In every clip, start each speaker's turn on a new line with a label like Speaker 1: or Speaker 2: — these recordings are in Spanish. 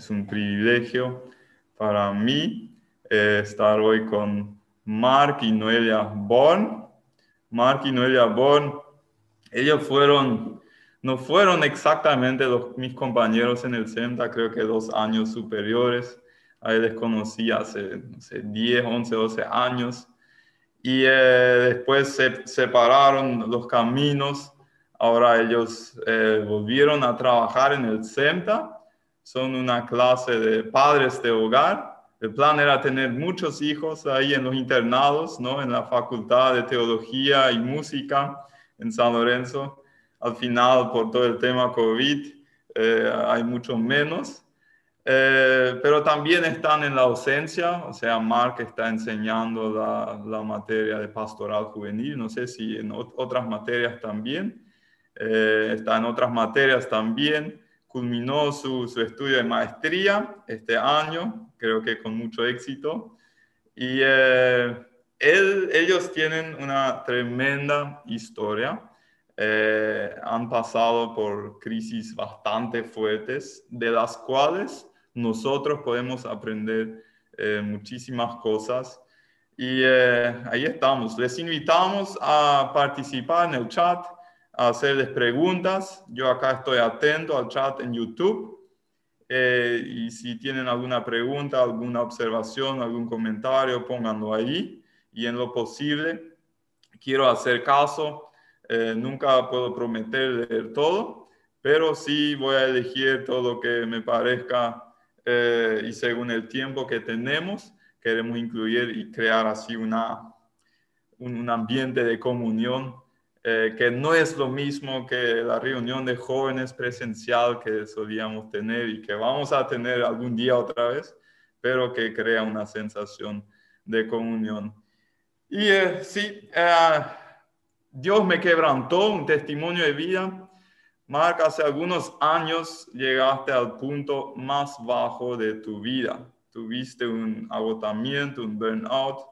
Speaker 1: es un privilegio para mí eh, estar hoy con Mark y Noelia Born. Mark y Noelia Born, ellos fueron, no fueron exactamente los, mis compañeros en el CEMTA, creo que dos años superiores. A les conocí hace, no sé, 10, 11, 12 años. Y eh, después se separaron los caminos. Ahora ellos eh, volvieron a trabajar en el CEMTA. Son una clase de padres de hogar el plan era tener muchos hijos ahí en los internados, ¿no? En la Facultad de Teología y Música en San Lorenzo. Al final, por todo el tema COVID, eh, hay mucho menos. Eh, pero también están en la ausencia, o sea, Mark está enseñando la, la materia de pastoral juvenil, no sé si en otras materias también, eh, está en otras materias también culminó su, estudio de maestría este año, creo que con mucho éxito. Y eh, ellos tienen una tremenda historia. Eh, han pasado por crisis bastante fuertes, de las cuales nosotros podemos aprender eh, muchísimas cosas. Y ahí estamos. Les invitamos a participar en el chat hacerles preguntas. Yo acá estoy atento al chat en YouTube. Eh, y si tienen alguna pregunta, alguna observación, algún comentario, pónganlo ahí. Y en lo posible, quiero hacer caso. Eh, nunca puedo prometer leer todo, pero sí voy a elegir todo lo que me parezca eh, y según el tiempo que tenemos, queremos incluir y crear así una, un ambiente de comunión eh, que no es lo mismo que la reunión de jóvenes presencial que solíamos tener y que vamos a tener algún día otra vez, pero que crea una sensación de comunión. Y eh, sí, eh, Dios me quebrantó un testimonio de vida. Marc, hace algunos años llegaste al punto más bajo de tu vida. Tuviste un agotamiento, un burnout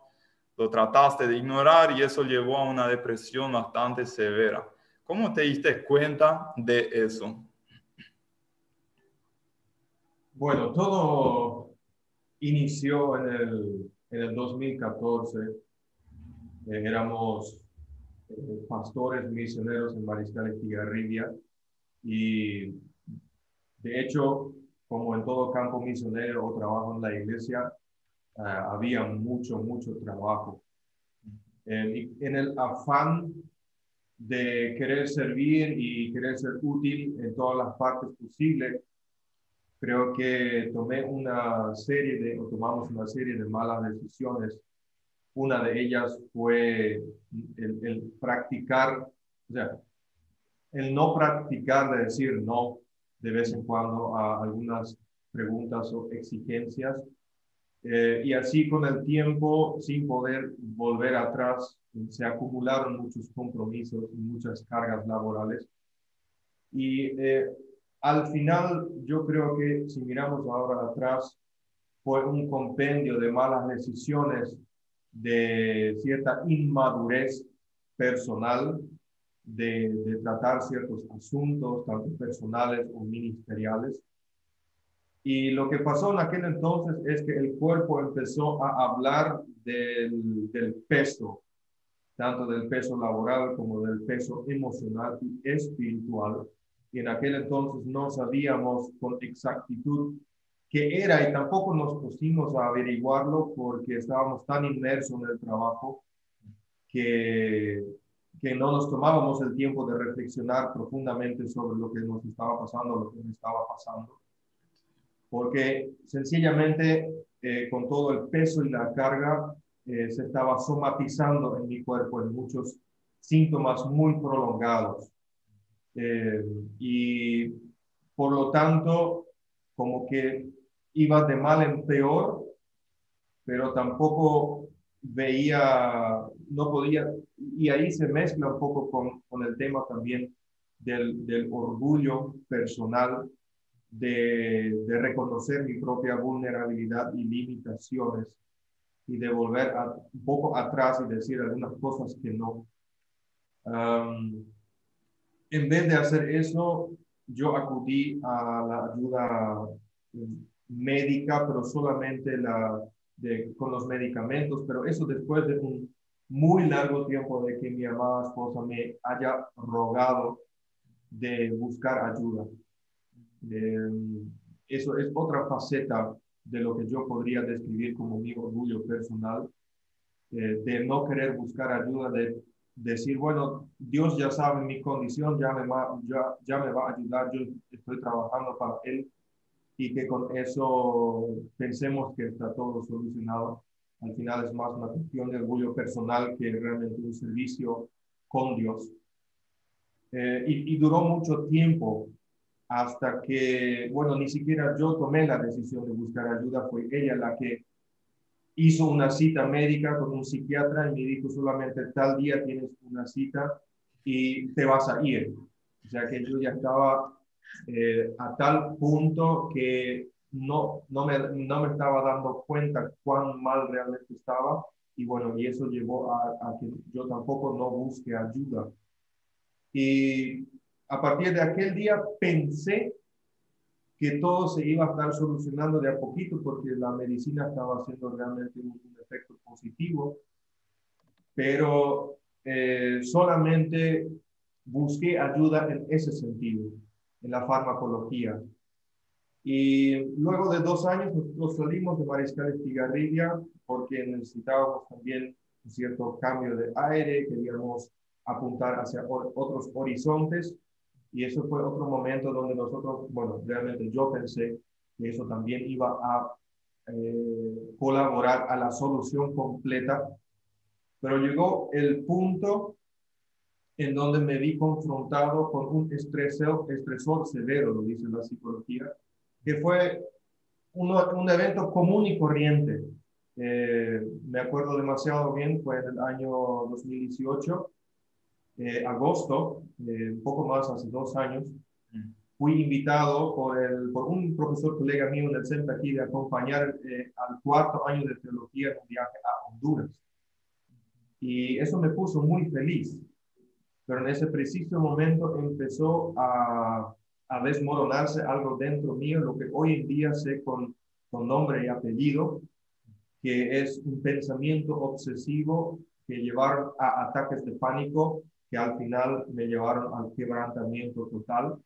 Speaker 1: lo trataste de ignorar y eso llevó a una depresión bastante severa. ¿Cómo te diste cuenta de eso?
Speaker 2: Bueno, todo inició en el, en el 2014. Eh, éramos eh, pastores misioneros en Mariscal Estigarribia y de hecho, como en todo campo misionero o trabajo en la iglesia, Ah, había mucho, mucho trabajo. en el afán de querer servir y querer ser útil en todas las partes posibles, creo que tomé una serie de, o tomamos una serie de malas decisiones. Una de ellas fue el, el practicar, o sea, el no practicar de decir no de vez en cuando a algunas preguntas o exigencias eh, y así con el tiempo, sin poder volver atrás, se acumularon muchos compromisos y muchas cargas laborales. Y eh, al final, yo creo que si miramos ahora atrás, fue un compendio de malas decisiones, de cierta inmadurez personal, de, de tratar ciertos asuntos, tanto personales o ministeriales, y lo que pasó en aquel entonces es que el cuerpo empezó a hablar del, del peso, tanto del peso laboral como del peso emocional y espiritual. Y en aquel entonces no sabíamos con exactitud qué era y tampoco nos pusimos a averiguarlo porque estábamos tan inmersos en el trabajo que, que no nos tomábamos el tiempo de reflexionar profundamente sobre lo que nos estaba pasando, lo que nos estaba pasando porque sencillamente eh, con todo el peso y la carga eh, se estaba somatizando en mi cuerpo en muchos síntomas muy prolongados. Eh, y por lo tanto, como que iba de mal en peor, pero tampoco veía, no podía, y ahí se mezcla un poco con, con el tema también del, del orgullo personal de, reconocer mi propia vulnerabilidad y limitaciones y de volver un poco atrás y decir algunas cosas que no. en vez de hacer eso, yo acudí a la ayuda médica, pero solamente la, de, con los medicamentos, pero eso después de un muy largo tiempo de que mi amada esposa me haya rogado de buscar ayuda. Eh, eso es otra faceta de lo que yo podría describir como mi orgullo personal, eh, de no querer buscar ayuda, de decir, bueno, Dios ya sabe mi condición, ya me, va, ya, ya me va a ayudar, yo estoy trabajando para Él y que con eso pensemos que está todo solucionado. Al final es más una cuestión de orgullo personal que realmente un servicio con Dios. Eh, y, y, duró mucho tiempo hasta que, bueno, ni siquiera yo tomé la decisión de buscar ayuda, fue ella la que hizo una cita médica con un psiquiatra y me dijo solamente tal día tienes una cita y te vas a ir. O sea que yo ya estaba eh, a tal punto que no, no, me, no me estaba dando cuenta cuán mal realmente estaba y bueno, y eso llevó a, a que yo tampoco no busque ayuda. Y a partir de aquel día pensé que todo se iba a estar solucionando de a poquito porque la medicina estaba haciendo realmente un, efecto positivo, pero eh, solamente busqué ayuda en ese sentido, en la farmacología. Y luego de dos años nosotros salimos de Mariscal Estigarribia porque necesitábamos también un cierto cambio de aire, queríamos apuntar hacia otros horizontes y eso fue otro momento donde nosotros, bueno, realmente yo pensé que eso también iba a eh, colaborar a la solución completa, pero llegó el punto en donde me vi confrontado con un estresor, estresor severo, lo dice la psicología, que fue un evento común y corriente. Eh, me acuerdo demasiado bien, fue en el año 2018 eh, agosto, eh, un poco más, hace dos años, mm. fui invitado por, el, por un profesor colega mío en el centro aquí de acompañar eh, al cuarto año de teología en un viaje a Honduras. Y eso me puso muy feliz. Pero en ese preciso momento empezó a, a desmoronarse algo dentro mío, lo que hoy en día sé con, con nombre y apellido, que es un pensamiento obsesivo que llevaron a ataques de pánico que al final me llevaron al quebrantamiento total.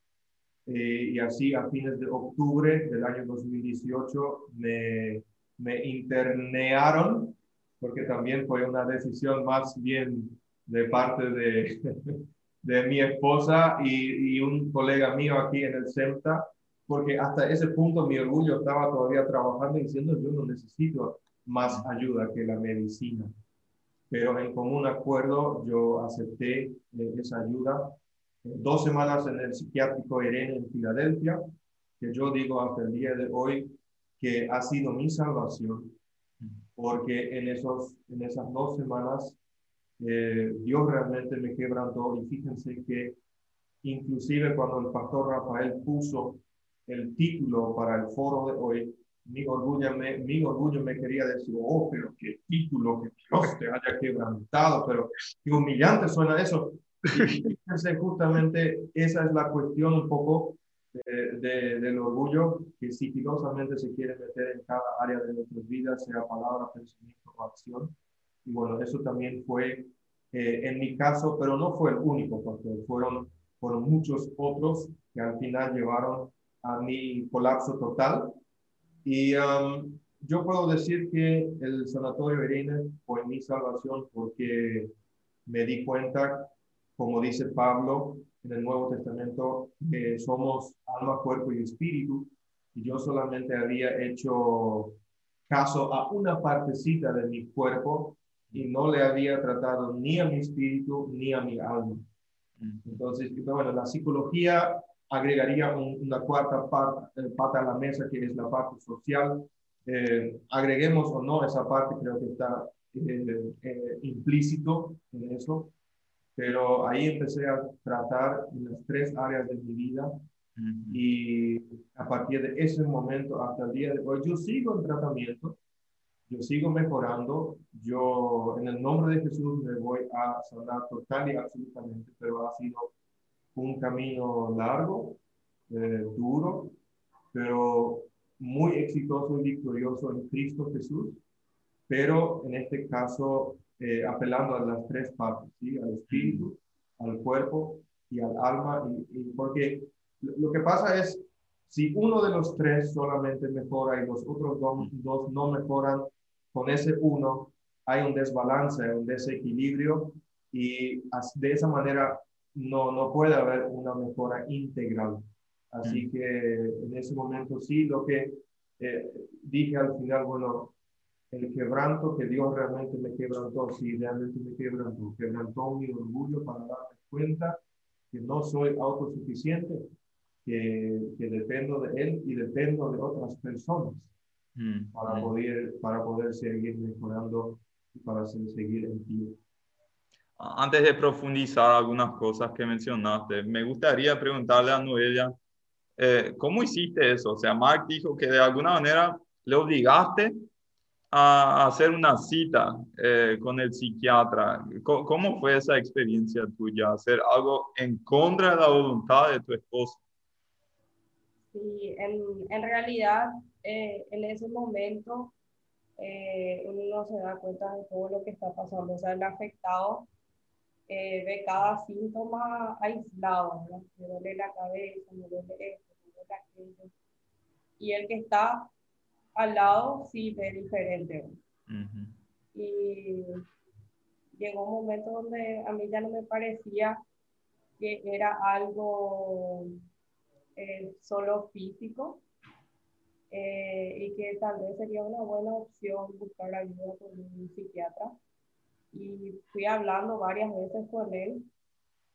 Speaker 2: Eh, y así a fines de octubre del año 2018 me, me internearon, porque también fue una decisión más bien de parte de, de mi esposa y, y, un colega mío aquí en el CEMTA, porque hasta ese punto mi orgullo estaba todavía trabajando y diciendo yo no necesito más ayuda que la medicina pero en común acuerdo yo acepté eh, esa ayuda. Dos semanas en el psiquiátrico Irene en Filadelfia, que yo digo hasta el día de hoy que ha sido mi salvación, porque en, esos, en esas dos semanas eh, Dios realmente me quebrantó y fíjense que inclusive cuando el pastor Rafael puso el título para el foro de hoy, mi orgullo me, mi orgullo me quería decir, oh, pero qué título, que Dios te haya quebrantado, pero qué humillante suena eso. Y fíjense, justamente esa es la cuestión un poco de, del orgullo que sigilosamente se quiere meter en cada área de nuestras vidas, sea palabra, pensamiento o acción. Y bueno, eso también fue eh, en mi caso, pero no fue el único pastor, fueron, fueron muchos otros que al final llevaron a mi colapso total y um, yo puedo decir que el sanatorio Irene fue mi salvación porque me di cuenta, como dice Pablo en el Nuevo Testamento, que somos alma, cuerpo y espíritu. Y yo solamente había hecho caso a una partecita de mi cuerpo y no le había tratado ni a mi espíritu ni a mi alma. Entonces, bueno, la psicología agregaría una cuarta parte, eh, pata a la mesa, que es la parte social. Eh, agreguemos o no esa parte, creo que está eh, implícito en eso, pero ahí empecé a tratar las tres áreas de mi vida. Y a partir de ese momento hasta el día de hoy, yo sigo en tratamiento, yo sigo mejorando, yo en el nombre de Jesús me voy a sanar total y absolutamente, pero ha sido un camino largo, eh, duro, pero muy exitoso y victorioso en Cristo Jesús, pero en este caso eh, apelando a las tres partes, ¿sí? al espíritu, al cuerpo y al alma, y, porque lo que pasa es, si uno de los tres solamente mejora y los otros dos, dos no mejoran, con ese uno hay un desbalance, un desequilibrio, y de esa manera no, no puede haber una mejora integral. Así que en ese momento sí, lo que eh, dije al final, bueno, el quebranto que Dios realmente me quebrantó, sí, realmente me quebrantó, quebrantó mi orgullo para darme cuenta que no soy autosuficiente, que, que dependo de Él y dependo de otras personas mm, para, mm. Poder, para poder seguir mejorando y para seguir en ti.
Speaker 1: Antes de profundizar algunas cosas que mencionaste, me gustaría preguntarle a Noelia, eh, ¿cómo hiciste eso? O sea, Mark dijo que de alguna manera le obligaste a hacer una cita eh, con el psiquiatra. ¿Cómo, fue esa experiencia tuya? Hacer algo en contra de la voluntad de tu esposo.
Speaker 3: Sí, en, en realidad eh, en ese momento eh, uno no se da cuenta de todo lo que está pasando. O sea, el afectado ve cada síntoma aislado. Me duele la cabeza, me duele esto, me duele aquello. Y el que está al lado sí ve diferente. Y llegó un momento donde a mí ya no me parecía que era algo eh, solo físico eh, y que tal vez sería una buena opción buscar ayuda con un psiquiatra. Y fui hablando varias veces con él.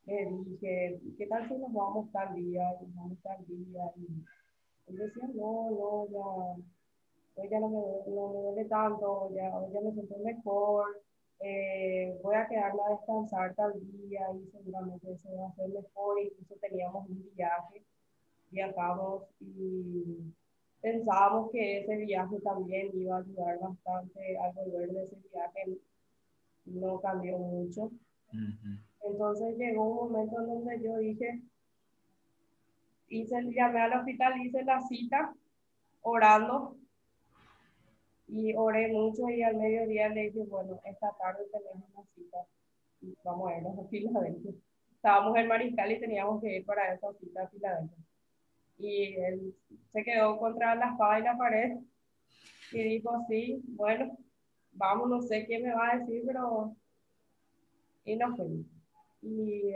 Speaker 3: Le dije, ¿qué tal si nos vamos tal día? Nos vamos tal día. Y él decía, no, no, ya hoy ya no me, no me duele tanto, ya, hoy ya me siento mejor, eh, voy a quedarme a descansar tal día y seguramente eso va a ser mejor. Incluso teníamos un viaje, viajamos y pensábamos que ese viaje también iba a ayudar bastante al volver de ese viaje. No cambió mucho. Entonces llegó un momento en donde yo dije, hice, llamé al hospital, hice la cita orando y oré mucho y al mediodía le dije, bueno, esta tarde tenemos una cita y vamos a irnos a Filadelfia. Estábamos en Mariscal y teníamos que ir para esa cita a Filadelfia. Y él se quedó contra la espada y la pared y dijo, sí, bueno, vamos, no sé quién me va a decir, pero... Y nos fuimos. Y,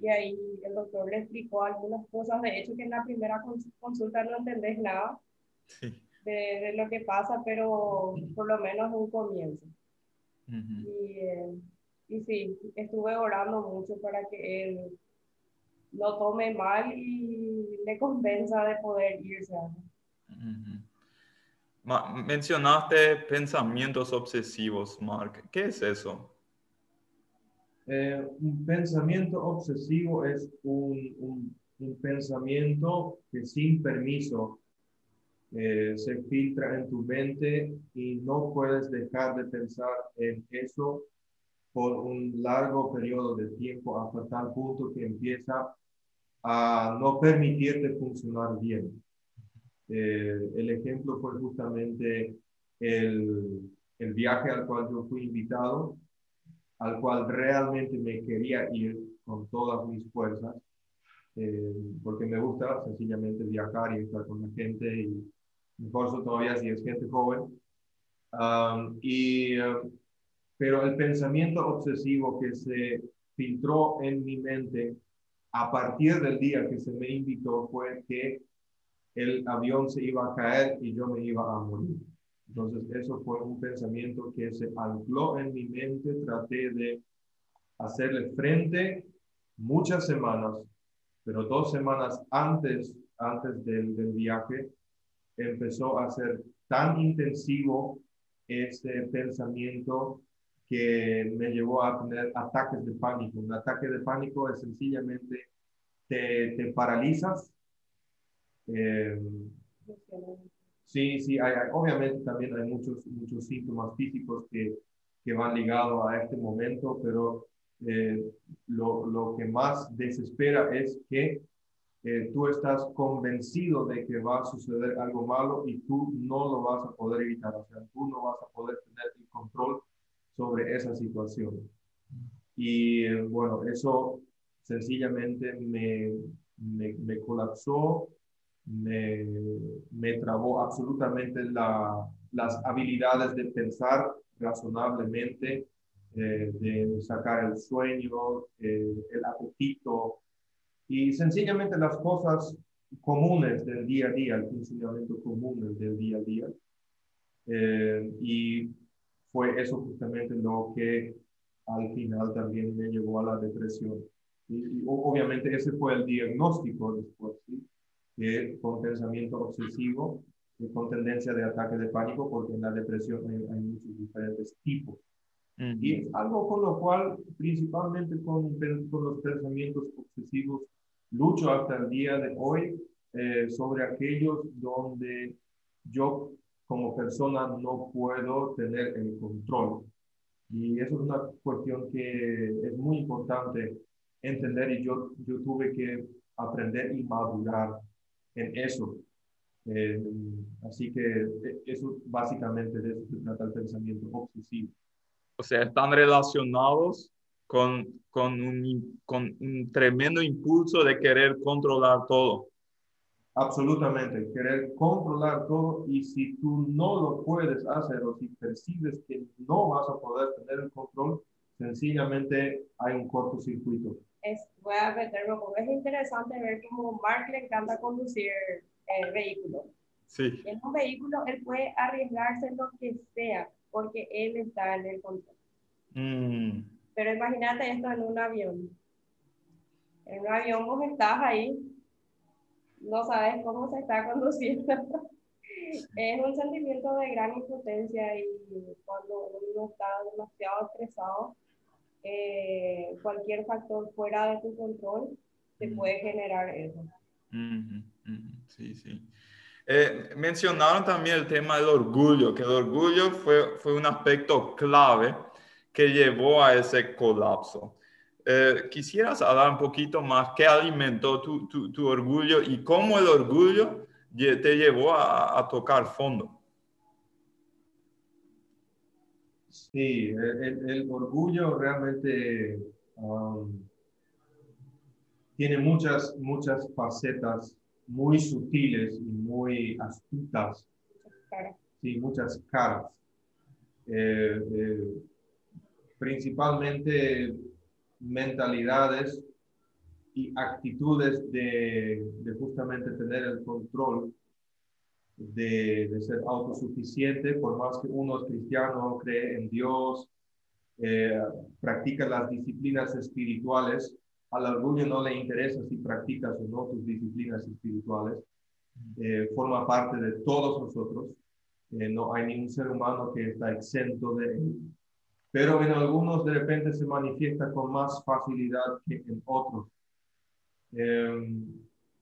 Speaker 3: y ahí el doctor le explicó algunas cosas, de hecho que en la primera consulta no entendés nada. Sí de, lo que pasa, pero por lo menos un comienzo. y, eh, y sí, estuve orando mucho para que él lo tome mal y le convenza de poder irse.
Speaker 1: Mencionaste pensamientos obsesivos, Mark. ¿Qué es eso?
Speaker 2: Eh, un pensamiento obsesivo es un, pensamiento que sin permiso eh, se filtra en tu mente y no puedes dejar de pensar en eso por un largo periodo de tiempo hasta tal punto que empieza a no permitirte funcionar bien. Eh, el ejemplo fue justamente el, el, viaje al cual yo fui invitado, al cual realmente me quería ir con todas mis fuerzas, eh, porque me gusta sencillamente viajar y estar con la gente y mejor todavía si es gente joven. y, pero el pensamiento obsesivo que se filtró en mi mente a partir del día que se me invitó fue que el avión se iba a caer y yo me iba a morir. Entonces, eso fue un pensamiento que se ancló en mi mente. Traté de hacerle frente muchas semanas, pero dos semanas antes, antes del, del viaje, empezó a ser tan intensivo ese pensamiento que me llevó a tener ataques de pánico. Un ataque de pánico es sencillamente te, te paralizas. Eh, sí, sí, obviamente también hay muchos, muchos síntomas físicos que, que van ligados a este momento, pero eh, lo, lo, que más desespera es que eh, tú estás convencido de que va a suceder algo malo y tú no lo vas a poder evitar, o sea, tú no vas a poder tener el control sobre esa situación. Y bueno, eso sencillamente me, me, colapsó, me, me trabó absolutamente la, las habilidades de pensar razonablemente, eh, de sacar el sueño, el apetito, y sencillamente las cosas comunes del día a día, el funcionamiento común del día a día. Eh, y fue eso justamente lo que al final también me llevó a la depresión. Y, obviamente ese fue el diagnóstico después, ¿sí? Con pensamiento obsesivo, y con tendencia de ataque de pánico, porque en la depresión hay, muchos diferentes tipos. Y es algo con lo cual, principalmente con, con los pensamientos obsesivos, lucho hasta el día de hoy eh, sobre aquellos donde yo como persona no puedo tener el control. Y eso es una cuestión que es muy importante entender y yo, yo tuve que aprender y madurar en eso. Eh, así que eh, eso básicamente de eso se trata el pensamiento obsesivo.
Speaker 1: O sea, están relacionados con, con, un, con un tremendo impulso de querer controlar todo.
Speaker 2: Absolutamente, querer controlar todo y si tú no lo puedes hacer o si percibes que no vas a poder tener el control, sencillamente hay un cortocircuito.
Speaker 3: Es, voy a meterme porque es interesante ver cómo Mark le encanta conducir el vehículo.
Speaker 1: Sí.
Speaker 3: En un vehículo él puede arriesgarse lo que sea porque él está en el control.
Speaker 1: Mm.
Speaker 3: Pero imagínate esto en un avión. En un avión vos estás ahí, no sabes cómo se está conduciendo. es un sentimiento de gran impotencia y cuando uno está demasiado estresado, eh, cualquier factor fuera de tu control te puede generar eso.
Speaker 1: Sí, sí. Eh, mencionaron también el tema del orgullo, que el orgullo fue, fue un aspecto clave que llevó a ese colapso. Eh, quisieras hablar un poquito más qué alimentó tu, tu, orgullo y cómo el orgullo te llevó a, tocar fondo.
Speaker 2: Sí, el, orgullo realmente um, tiene muchas, muchas facetas muy sutiles y muy astutas. Sí, muchas caras. Eh, eh, principalmente mentalidades y actitudes de, justamente tener el control de, ser autosuficiente, por más que uno es cristiano, cree en Dios, eh, practica las disciplinas espirituales, al orgullo no le interesa si practicas o no tus disciplinas espirituales, eh, forma parte de todos nosotros, eh, no hay ningún ser humano que está exento de pero en algunos de repente se manifiesta con más facilidad que en otros. Em,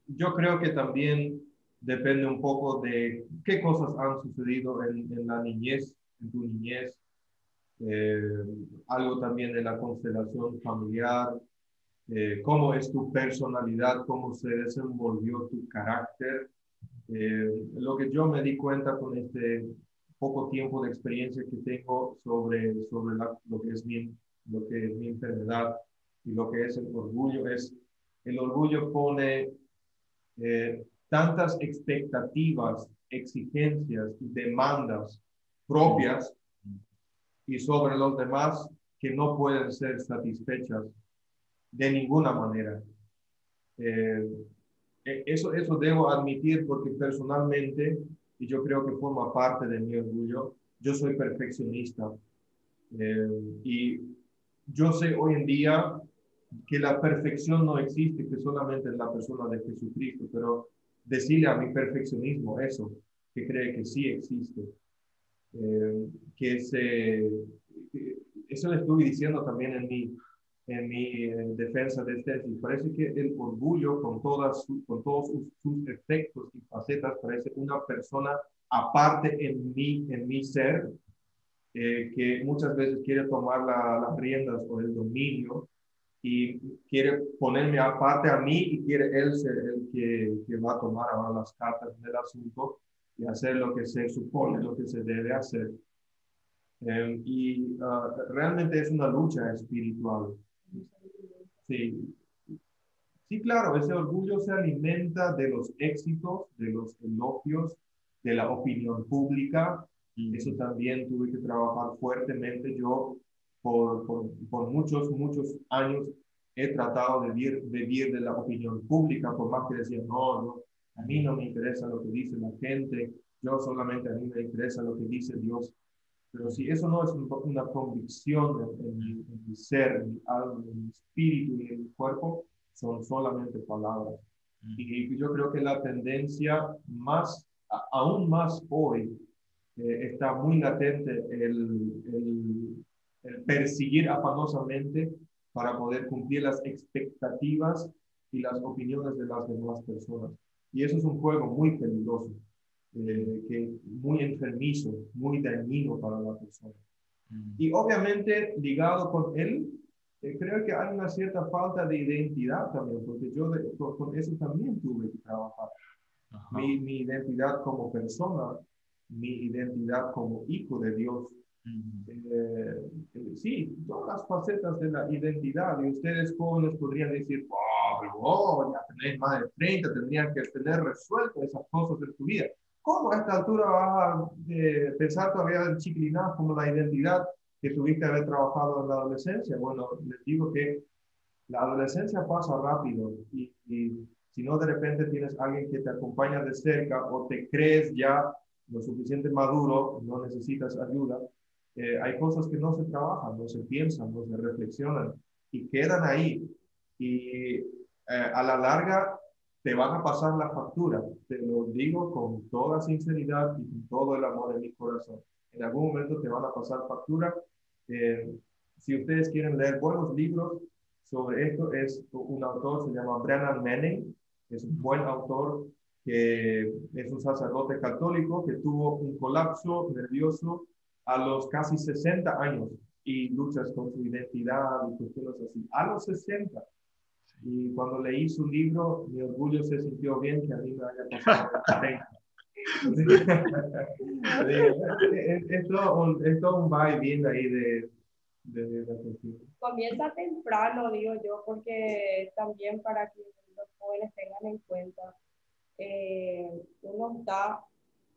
Speaker 2: yo creo que también depende un poco de qué cosas han sucedido en, la niñez, en tu niñez, em, algo también de la constelación familiar, eh, cómo es tu personalidad, cómo se desenvolvió tu carácter. Eh, lo que yo me di cuenta con este poco tiempo de experiencia que tengo sobre, sobre lo, que es mi, lo que es mi enfermedad y lo que es el orgullo, es el orgullo pone eh, tantas expectativas, exigencias y demandas propias y sobre los demás que no pueden ser satisfechas de ninguna manera. Eh, e, eso, eso debo admitir porque personalmente y yo creo que forma parte de mi orgullo. Yo soy perfeccionista eh, y yo sé hoy en día que la perfección no existe, que solamente en la persona de Jesucristo, pero decirle a mi perfeccionismo eso, que cree que sí existe, eh, que se, eso le estuve diciendo también en mi, en mi defensa de tesis. Parece que el orgullo, con, todas con todos sus, efectos y facetas, parece una persona aparte en mí, en mi ser, eh, que muchas veces quiere tomar las riendas o el dominio y quiere ponerme aparte a mí y quiere él ser el que, que va a tomar ahora las cartas del asunto y hacer lo que se supone, lo que se debe hacer. Em, y ah, realmente es una lucha espiritual. Sí. sí, claro, ese orgullo se alimenta de los éxitos, de los elogios, de la opinión pública. y Eso también tuve que trabajar fuertemente. Yo por, por, por muchos, muchos años he tratado de vivir, vivir de la opinión pública, por más que decían, no, no, a mí no me interesa lo que dice la gente, yo solamente a mí me interesa lo que dice Dios. Pero si eso no es una convicción en, mi, ser, en mi alma, en mi espíritu y en mi cuerpo, son solamente palabras. Mm. Y, yo creo que la tendencia más, aún más hoy, eh, está muy latente el, el, el, perseguir afanosamente para poder cumplir las expectativas y las opiniones de las demás personas. Y eso es un juego muy peligroso. Eh, que muy enfermizo, muy dañino para la persona. Mm. Y obviamente ligado con él, eh, creo que hay una cierta falta de identidad también, porque yo con, eso también tuve que trabajar. Mi, mi, identidad como persona, mi identidad como hijo de Dios. Mm. Eh, sí, todas las facetas de la identidad. Y ustedes jóvenes podrían decir, oh, oh ya tenéis más de 30, tendrían que tener resuelto esas cosas en tu vida. ¿Cómo a esta altura vas a eh, pensar todavía en chiquilinas como la identidad que tuviste haber trabajado en la adolescencia? Bueno, les digo que la adolescencia pasa rápido y, si no de repente tienes alguien que te acompaña de cerca o te crees ya lo suficiente maduro, no necesitas ayuda, eh, hay cosas que no se trabajan, no se piensan, no se reflexionan y quedan ahí. Y eh, a la larga te van a pasar la factura. Te lo digo con toda sinceridad y con todo el amor de mi corazón. En algún momento te van a pasar factura. Eh, si ustedes quieren leer buenos libros sobre esto, es un autor, se llama Brennan Manning, es un buen autor que es un sacerdote católico que tuvo un colapso nervioso a los casi 60 años y luchas con su identidad y cuestiones así. A los 60 y cuando leí su libro, mi orgullo se sintió bien que a mí me haya pasado esto, esto un va y viene ahí de, de,
Speaker 3: Comienza temprano, digo yo, porque también para que los jóvenes tengan en cuenta, eh, uno, está,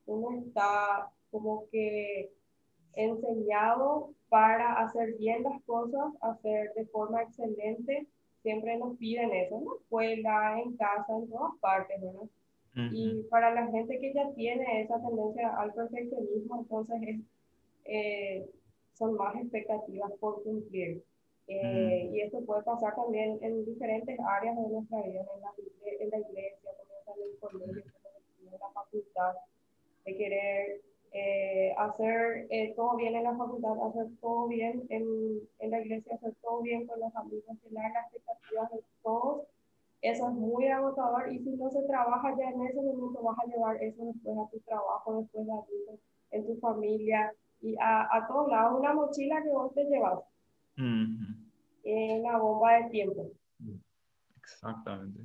Speaker 3: uno está como que enseñado para hacer bien las cosas, hacer de forma excelente siempre nos piden eso en la escuela, en casa, en todas partes, ¿verdad? Y para la gente que ya tiene esa tendencia al perfeccionismo, entonces eh, son más expectativas por cumplir. Eh, y esto puede pasar también en diferentes áreas de nuestra vida, en la, en la iglesia, en el colegio, en la facultad, de querer eh, hacer eh, todo bien en la facultad, hacer todo bien en, en, la iglesia, hacer todo bien con los amigos, llenar las expectativas de todos, eso es muy agotador y si no se trabaja ya en ese momento vas a llevar eso después a tu trabajo, después a tu, en tu familia y a, a todos lados, una mochila que vos te llevas en la bomba de tiempo.
Speaker 1: Exactamente.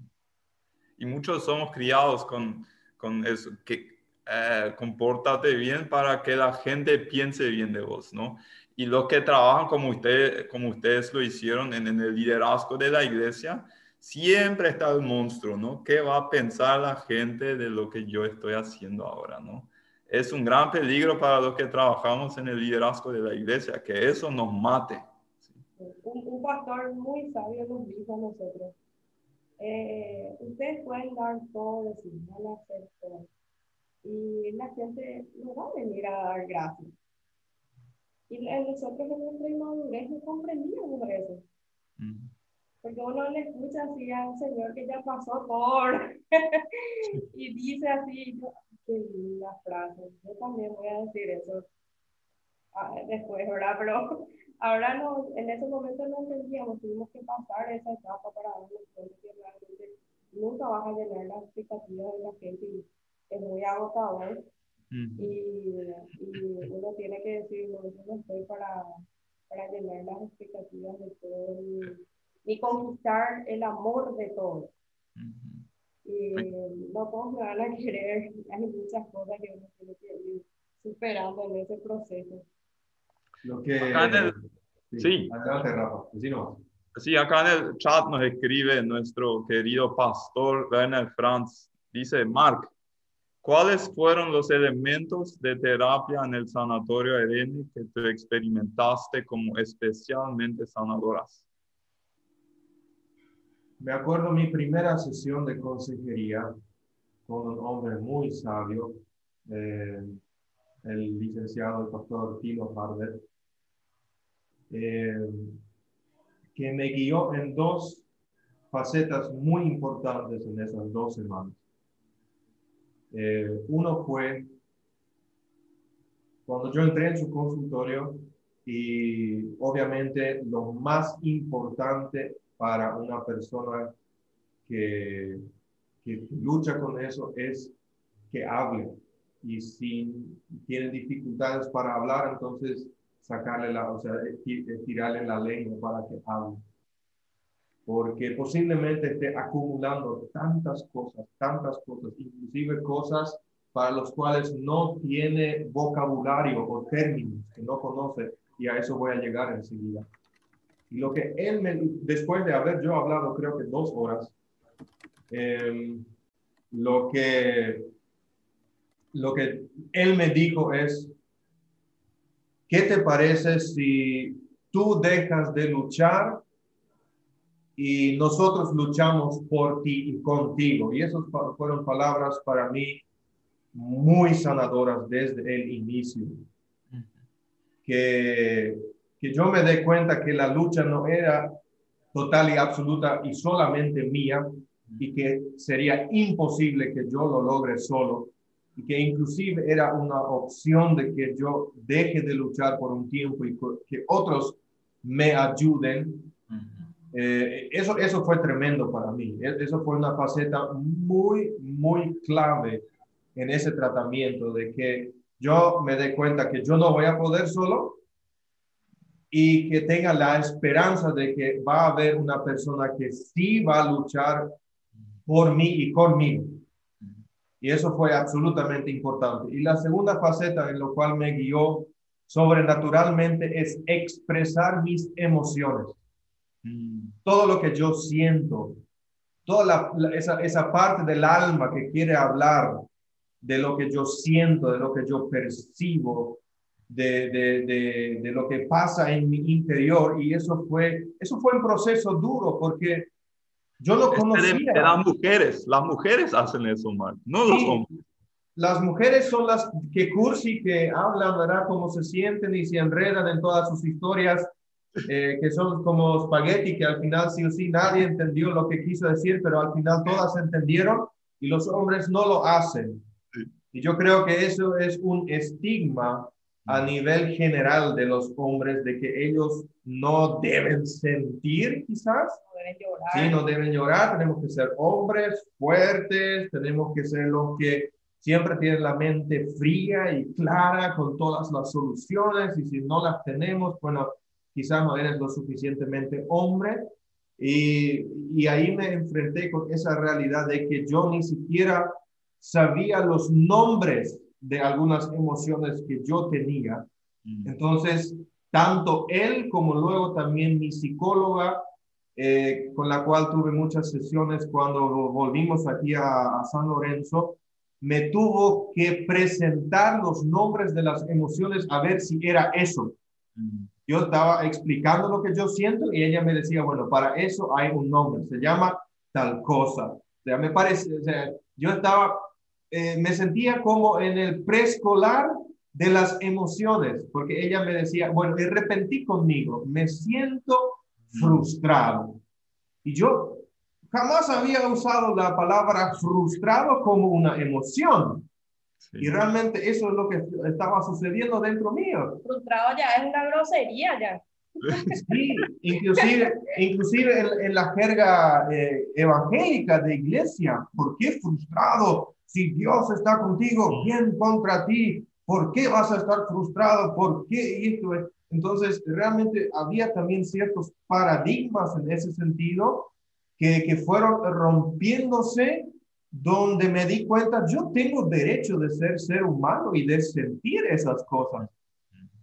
Speaker 1: Y muchos somos criados con, con eso, que eh, compórtate bien para que la gente piense bien de vos, ¿no? Y los que trabajan como, usted, como ustedes lo hicieron en, el liderazgo de la iglesia, siempre está el monstruo, ¿no? ¿Qué va a pensar la gente de lo que yo estoy haciendo ahora, ¿no? Es un gran peligro para los que trabajamos en el liderazgo de la iglesia, que eso nos mate.
Speaker 3: Un, pastor muy sabio nos dijo a nosotros, eh, ustedes pueden dar todo de sí, van a hacer todo y la gente no va a venir a dar gracias. Y nosotros en nuestra inmadurez no comprendíamos eso. Porque uno le escucha así al Señor que ya pasó por y dice así, qué linda frase. Yo también voy a decir eso ah, después, ¿verdad? Pero ahora no, en ese momento no entendíamos, tuvimos que pasar esa etapa para darnos cuenta que realmente nunca vas a llenar las expectativas de la gente y es muy agotador y, y, uno tiene que decir, no, yo no estoy para, para llenar las expectativas de todo el, ni conquistar el amor de todos. Y no todos me van a querer, hay muchas cosas que uno tiene que ir superando en ese proceso.
Speaker 2: Lo que...
Speaker 1: sí.
Speaker 2: Adelante, Rafa.
Speaker 1: Sí, acá en el chat nos escribe nuestro querido pastor Werner Franz. Dice, Mark, ¿cuáles fueron los elementos de terapia en el sanatorio Irene que tú experimentaste como especialmente sanadoras?
Speaker 2: Me acuerdo mi primera sesión de consejería con un hombre muy sabio, eh, el licenciado, el pastor Tino Harder. Eh, que me guió en dos facetas muy importantes en esas dos semanas. Eh, uno fue cuando yo entré en su consultorio y obviamente lo más importante para una persona que, que lucha con eso es que hable y si tiene dificultades para hablar, entonces sacarle la, o sea, tirarle la lengua para que hable. Porque posiblemente esté acumulando tantas cosas, tantas cosas, inclusive cosas para los cuales no tiene vocabulario o términos que no conoce, y a eso voy a llegar enseguida. Y lo que él me, después de haber yo hablado creo que dos horas, em, lo que lo que él me dijo es, ¿Qué te parece si tú dejas de luchar y nosotros luchamos por ti y contigo? Y esas fueron palabras para mí muy sanadoras desde el inicio. Que, que yo me dé cuenta que la lucha no era total y absoluta y solamente mía y que sería imposible que yo lo logre solo, y que inclusive era una opción de que yo deje de luchar por un tiempo y que otros me ayuden. Eh, eso, eso fue tremendo para mí. E, eso fue una faceta muy, muy clave en ese tratamiento, de que yo me dé cuenta que yo no voy a poder solo y que tenga la esperanza de que va a haber una persona que sí va a luchar por mí y conmigo. Y eso fue absolutamente importante. Y la segunda faceta en lo cual me guió sobrenaturalmente es expresar mis emociones. Todo lo que yo siento, toda esa, esa parte del alma que quiere hablar de lo que yo siento, de lo que yo percibo, de, de, de, de, lo que pasa en mi interior. Y eso fue, eso fue un proceso duro porque yo lo conocía.
Speaker 1: las mujeres, las mujeres hacen eso, mal, no los hombres.
Speaker 2: Las mujeres son las que cursi, que hablan, ¿verdad? Cómo se sienten y se enredan en todas sus historias, eh, que son como espagueti, que al final sí o sí nadie entendió lo que quiso decir, pero al final todas entendieron y los hombres no lo hacen. Y yo creo que eso es un estigma a nivel general de los hombres, de que ellos no deben sentir quizás. Sí, no deben llorar, tenemos que ser hombres fuertes, tenemos que ser los que siempre tienen la mente fría y clara con todas las soluciones y si no las tenemos, bueno, quizás no eres lo suficientemente hombre. Y, y ahí me enfrenté con esa realidad de que yo ni siquiera sabía los nombres de algunas emociones que yo tenía. Mm. Entonces, tanto él como luego también mi psicóloga eh, con la cual tuve muchas sesiones cuando volvimos aquí a, San Lorenzo, me tuvo que presentar los nombres de las emociones a ver si era eso. Mm. Yo estaba explicando lo que yo siento y ella me decía, bueno, para eso hay un nombre, se llama tal cosa. O sea, me parece, o sea, yo estaba, eh, me sentía como en el preescolar de las emociones, porque ella me decía, bueno, y repentí conmigo, me siento frustrado. Y yo jamás había usado la palabra frustrado como una emoción. Y realmente eso es lo que estaba sucediendo dentro mío.
Speaker 3: Frustrado ya es una grosería ya.
Speaker 2: Sí, inclusive, inclusive en, la jerga eh, evangélica de iglesia, ¿por qué frustrado? Si Dios está contigo, ¿quién contra ti? ¿Por qué vas a estar frustrado? ¿Por qué? Y esto es, Entonces, realmente había también ciertos paradigmas en ese sentido que, que fueron rompiéndose donde me di cuenta, yo tengo derecho de ser ser humano y de sentir esas cosas.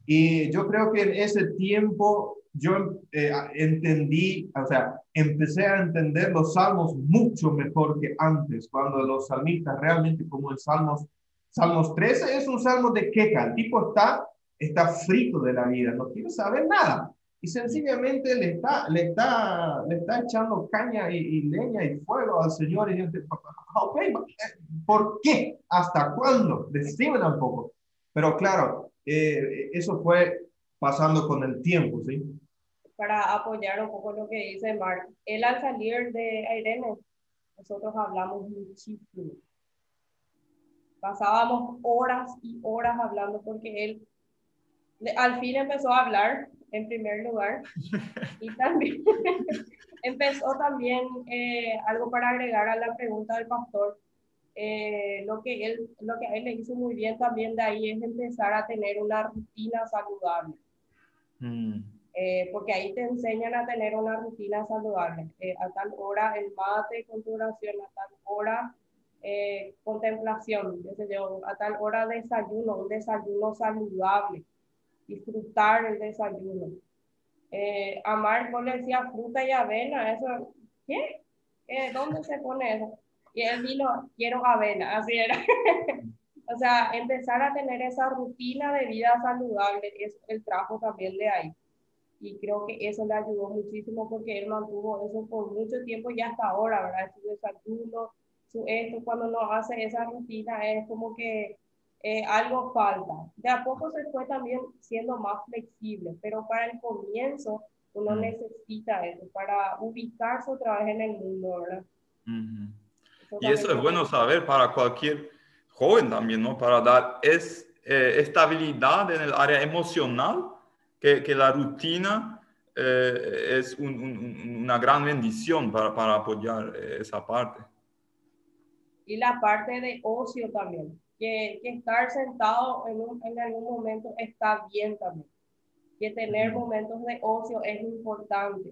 Speaker 2: Y yo creo que en ese tiempo yo eh, entendí, o sea, empecé a entender los salmos mucho mejor que antes, cuando los salmistas realmente como el Salmos, Salmos 13 es un salmo de queja, el tipo está, está frito de la vida, no quiere saber nada. Y sencillamente le está, le está, le está echando caña y, leña y fuego al Señor. Y yo ok, ¿por qué? ¿Hasta cuándo? Decime un poco. Pero claro, eh, eso fue pasando con el tiempo, ¿sí?
Speaker 3: Para apoyar un poco lo que dice Mark, él al salir de Irene, nosotros hablamos muchísimo. Pasábamos horas y horas hablando porque él al fin empezó a hablar en primer lugar y también empezó también eh, algo para agregar a la pregunta del pastor eh, lo, que él, lo que a él le hizo muy bien también de ahí es empezar a tener una rutina saludable. Mm. Eh, porque ahí te enseñan a tener una rutina saludable. A tal hora el mate con tu oración, a tal hora contemplación, a tal hora desayuno, un desayuno saludable, disfrutar el desayuno. a Marco le decía fruta y avena, eso, ¿qué? ¿Dónde se pone eso? y él vino, quiero avena, así era. o sea, empezar a tener esa rutina de vida saludable es el trabajo también de ahí. Y creo que eso le ayudó muchísimo porque él mantuvo eso por mucho tiempo y hasta ahora, ¿verdad? Su desayuno, su esto, cuando no hace esa rutina es como que eh, algo falta. De a poco se fue también siendo más flexible, pero para el comienzo uno necesita eso, para ubicarse otra vez en el mundo, ¿verdad?
Speaker 1: Y eso es bueno saber para cualquier joven también, ¿no? Para dar es, eh, estabilidad en el área emocional, que, que la rutina eh, es una gran bendición para, para apoyar eh, esa parte.
Speaker 3: Y la parte de ocio también, que, que estar sentado en, en, algún momento está bien también, que tener momentos de ocio es importante,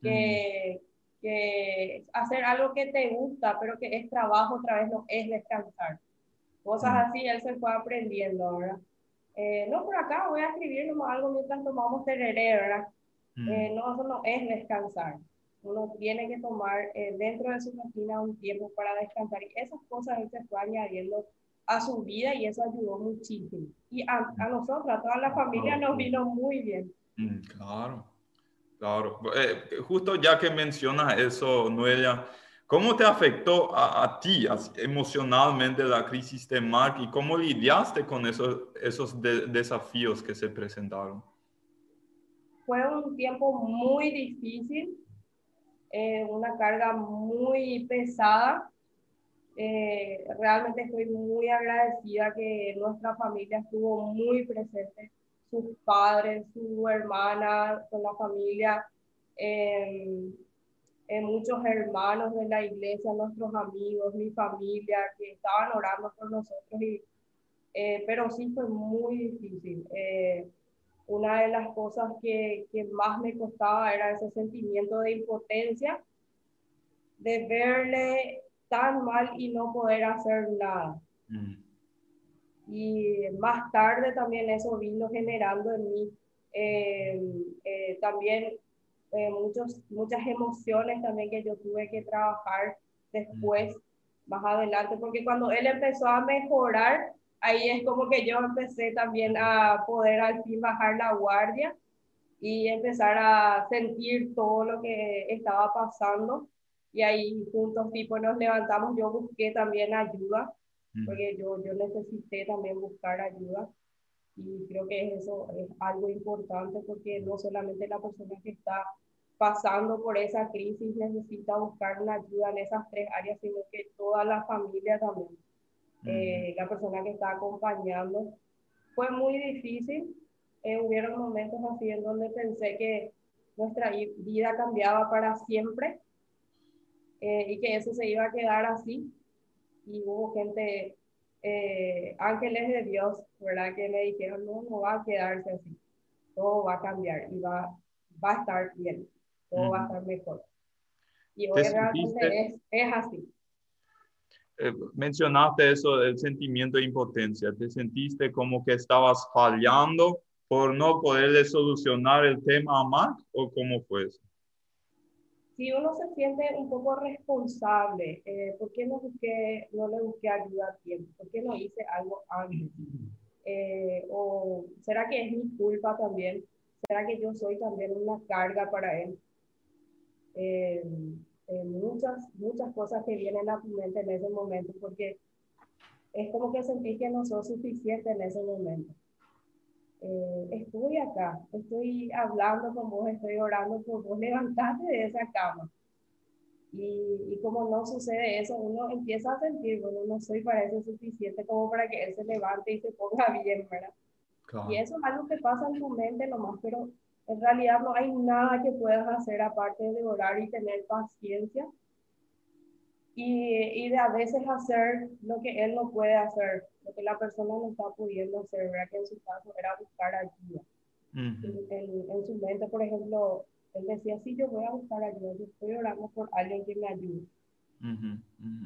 Speaker 3: que que hacer algo que te gusta, pero que es trabajo otra vez, no es descansar. Cosas mm. así, él se fue aprendiendo, ¿verdad? Eh, no, por acá voy a escribir algo mientras tomamos tereré, ¿verdad? Mm. Eh, no, eso no es descansar. Uno tiene que tomar eh, dentro de su rutina un tiempo para descansar. Y esas cosas él se fue añadiendo a su vida y eso ayudó muchísimo. Y a, a nosotros, a toda la familia, nos vino muy bien.
Speaker 1: Mm, claro. Claro, eh, justo ya que mencionas eso, Noelia, ¿cómo te afectó a, ti emocionalmente la crisis de Mark y cómo lidiaste con esos, esos desafíos que se presentaron?
Speaker 3: Fue un tiempo muy difícil, eh, una carga muy pesada. Eh, realmente estoy muy agradecida que nuestra familia estuvo muy presente sus padres, su hermana, con la familia, em, eh, muchos hermanos de la iglesia, nuestros amigos, mi familia, que estaban orando por nosotros, y, eh, pero sí fue muy difícil. Eh, una de las cosas que, que, más me costaba era ese sentimiento de impotencia, de verle tan mal y no poder hacer nada. Mm. Y más tarde también eso vino generando en mí eh, eh, también eh, muchos, muchas emociones también que yo tuve que trabajar después, más adelante, porque cuando él empezó a mejorar, ahí es como que yo empecé también a poder al fin bajar la guardia y empezar a sentir todo lo que estaba pasando. Y ahí juntos tipo nos levantamos, yo busqué también ayuda porque yo, yo necesité también buscar ayuda y creo que eso es algo importante porque no solamente la persona que está pasando por esa crisis necesita buscar una ayuda en esas tres áreas, sino que toda la familia también, eh, la persona que está acompañando. Fue muy difícil, eh, hubieron momentos así en donde pensé que nuestra vida cambiaba para siempre eh, y que eso se iba a quedar así, y hubo gente, eh, ángeles de Dios, ¿verdad? Que me dijeron, no, no va a quedarse así. todo va a cambiar y va, va a estar bien, todo va a estar mejor. Y hoy realmente es, es así.
Speaker 1: Eh, mencionaste eso del sentimiento de impotencia. ¿Te sentiste como que estabas fallando por no poder solucionar el tema a Mark o cómo fue eso?
Speaker 3: Sí, uno se siente un poco responsable. Eh, ¿Por qué no, busqué, no le busqué ayuda a tiempo? ¿Por qué no hice algo antes? Eh, ¿O será que es mi culpa también? ¿Será que yo soy también una carga para él? Eh, eh, muchas, muchas cosas que vienen a tu mente en ese momento, porque es como que sentí que no soy suficiente en ese momento. Eh, estoy acá, estoy hablando con vos, estoy orando por vos, levantate de esa cama. Y, y, como no sucede eso, uno empieza a sentir, bueno, no soy para eso suficiente como para que él se levante y se ponga bien, ¿verdad? Y eso es algo que pasa en tu mente nomás, pero en realidad no hay nada que puedas hacer aparte de orar y tener paciencia y, y, de a veces hacer lo que él no puede hacer, lo que la persona no está pudiendo hacer, ¿verdad? Que en su caso era buscar ayuda. en, en, su mente, por ejemplo, él decía, sí, yo voy a buscar ayuda, yo estoy orando por alguien que me ayude.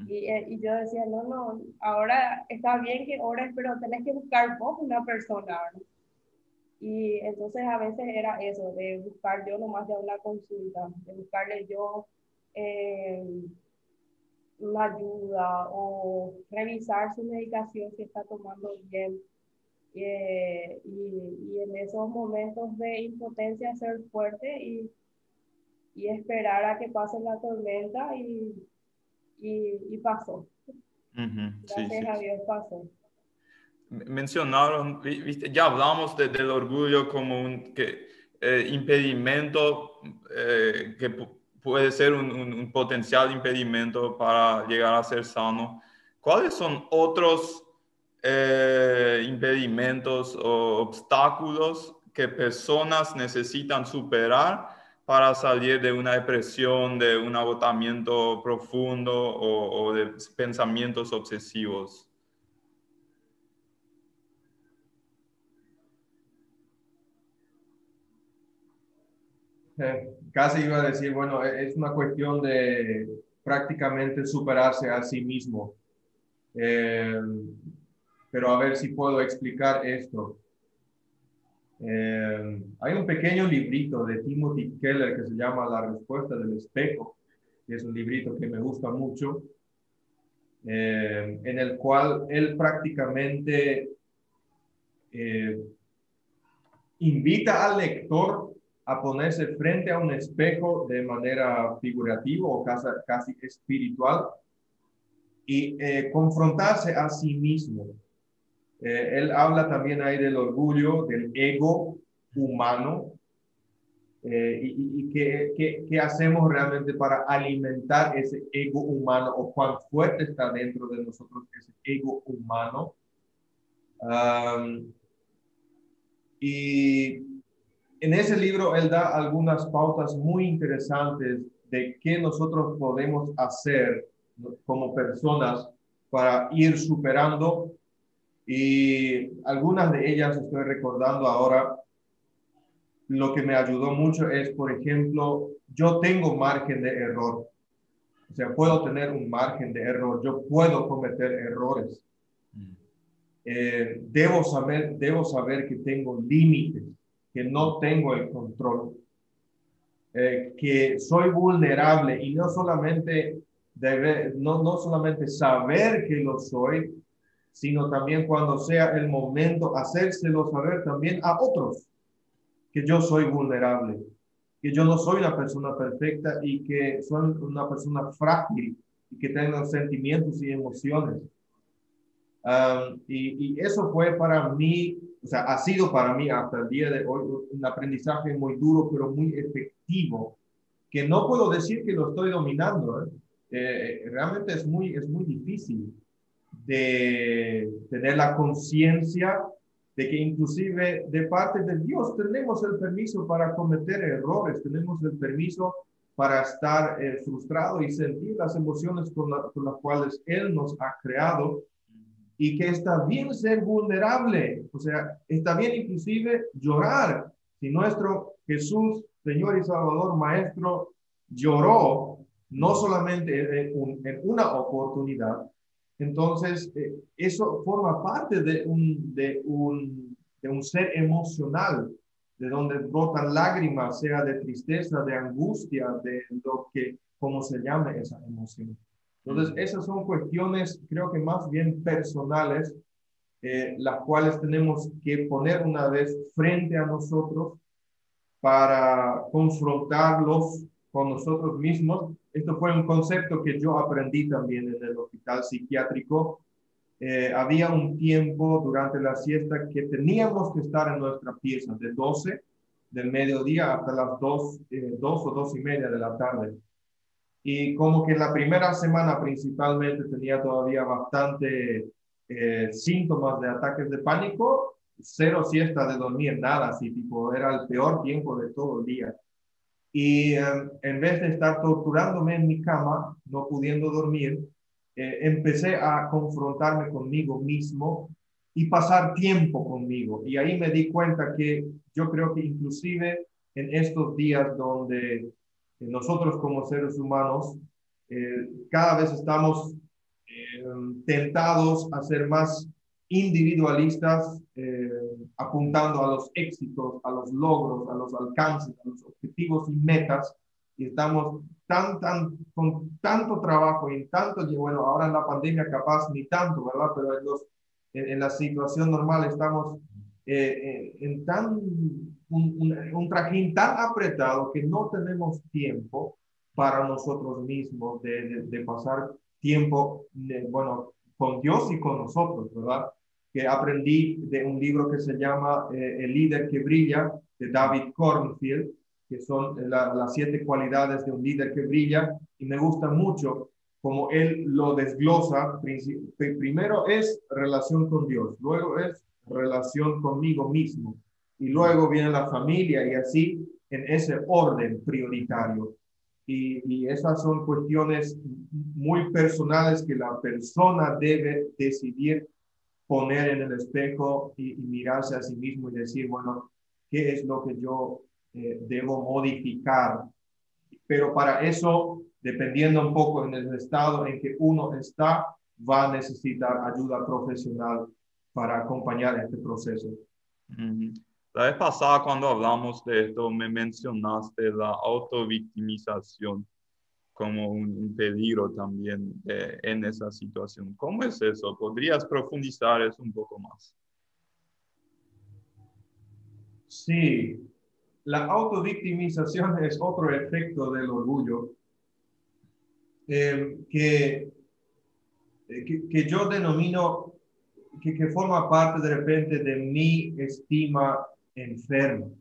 Speaker 3: Y, eh, y, yo decía, no, no, ahora está bien que ores, pero tenés que buscar vos una persona, ¿verdad? Y entonces a veces era eso, de buscar yo nomás ya una consulta, de buscarle yo eh, una ayuda o revisar su medicación si está tomando bien. Eh, y, y, en esos momentos de impotencia ser fuerte y, y esperar a que pase la tormenta y, y, pasó. Gracias a Dios pasó
Speaker 1: mencionaron, ya hablamos del orgullo como un que, eh, impedimento eh, que puede ser un, potencial impedimento para llegar a ser sano. ¿Cuáles son otros eh, impedimentos o obstáculos que personas necesitan superar para salir de una depresión, de un agotamiento profundo o de pensamientos obsesivos?
Speaker 2: Casi iba a decir, bueno, e, es una cuestión de prácticamente superarse a sí mismo. Eh, pero a ver si puedo explicar esto. Eh, hay un pequeño librito de Timothy Keller que se llama La respuesta del espejo, que es un librito que me gusta mucho, eh, en el cual él prácticamente invita al lector a ponerse frente a un espejo de manera figurativa o casi, casi espiritual y eh, confrontarse a sí mismo. Eh, él habla también ahí del orgullo, del ego humano eh, y, y qué, qué, hacemos realmente para alimentar ese ego humano o cuán fuerte está dentro de nosotros ese ego humano. y en ese libro él da algunas pautas muy interesantes de qué nosotros podemos hacer como personas para ir superando y algunas de ellas estoy recordando ahora. Lo que me ayudó mucho es, por ejemplo, yo tengo margen de error. O sea, puedo tener un margen de error, yo puedo cometer errores. Mm. Eh, debo, saber, debo saber que tengo límites que no tengo el control, eh, que soy vulnerable y no solamente debe, no, no solamente saber que lo soy, sino también cuando sea el momento hacérselo saber también a otros que yo soy vulnerable, que yo no soy una persona perfecta y que soy una persona frágil y que tengo sentimientos y emociones. y, y, eso fue para mí o sea, ha sido para mí hasta el día de hoy un aprendizaje muy duro, pero muy efectivo, que no puedo decir que lo estoy dominando. ¿eh? Eh, realmente es muy, es muy difícil de tener la conciencia de que inclusive de parte de Dios tenemos el permiso para cometer errores, tenemos el permiso para estar eh, frustrado y sentir las emociones con, con las cuales Él nos ha creado y que está bien ser vulnerable, o sea, está bien inclusive llorar si nuestro Jesús, Señor y Salvador, Maestro, lloró no solamente en, una oportunidad, entonces eh, eso forma parte de un, de, un, de un ser emocional, de donde brotan lágrimas, sea de tristeza, de angustia, de lo que, como se llame esa emoción. Entonces, esas son cuestiones, creo que más bien personales, eh, las cuales tenemos que poner una vez frente a nosotros para confrontarlos con nosotros mismos. Esto fue un concepto que yo aprendí también en el hospital psiquiátrico. Eh, había un tiempo durante la siesta que teníamos que estar en nuestra pieza de 12 del mediodía hasta las 2, eh, 2 o 2 y media de la tarde. Y como que la primera semana principalmente tenía todavía bastante eh, síntomas de ataques de pánico, cero siesta de dormir, nada así, tipo, era el peor tiempo de todo el día. Y em, en vez de estar torturándome en mi cama, no pudiendo dormir, eh, empecé a confrontarme conmigo mismo y pasar tiempo conmigo. Y ahí me di cuenta que yo creo que inclusive en estos días donde nosotros como seres humanos eh, cada vez estamos eh, tentados a ser más individualistas, eh, apuntando a los éxitos, a los logros, a los alcances, a los objetivos y metas, y estamos tan, tan, con tanto trabajo y tanto, bueno, ahora en la pandemia capaz ni tanto, ¿verdad? Pero en, los, en, la situación normal estamos en tan un, trajín tan apretado que no tenemos tiempo para nosotros mismos de, pasar tiempo, bueno, con Dios y con nosotros, ¿verdad? Que aprendí de un libro que se llama eh, El líder que brilla, de David Cornfield, que son las siete cualidades de un líder que brilla, y me gusta mucho como él lo desglosa. Primero es relación con Dios, luego es relación conmigo mismo, y luego viene la familia y así en ese orden prioritario. Y, esas son cuestiones muy personales que la persona debe decidir poner en el espejo y, mirarse a sí mismo y decir, bueno, ¿qué es lo que yo eh, debo modificar? Pero para eso, dependiendo un poco en el estado en que uno está, va a necesitar ayuda profesional para acompañar este proceso.
Speaker 1: La vez pasada cuando hablamos de esto me mencionaste la autovictimización como un, peligro también en esa situación. ¿Cómo es eso? ¿Podrías profundizar eso un poco más?
Speaker 2: Sí, la autovictimización es otro efecto del orgullo eh, que, que, que, yo denomino que, que, forma parte de repente de mi estima enfermo.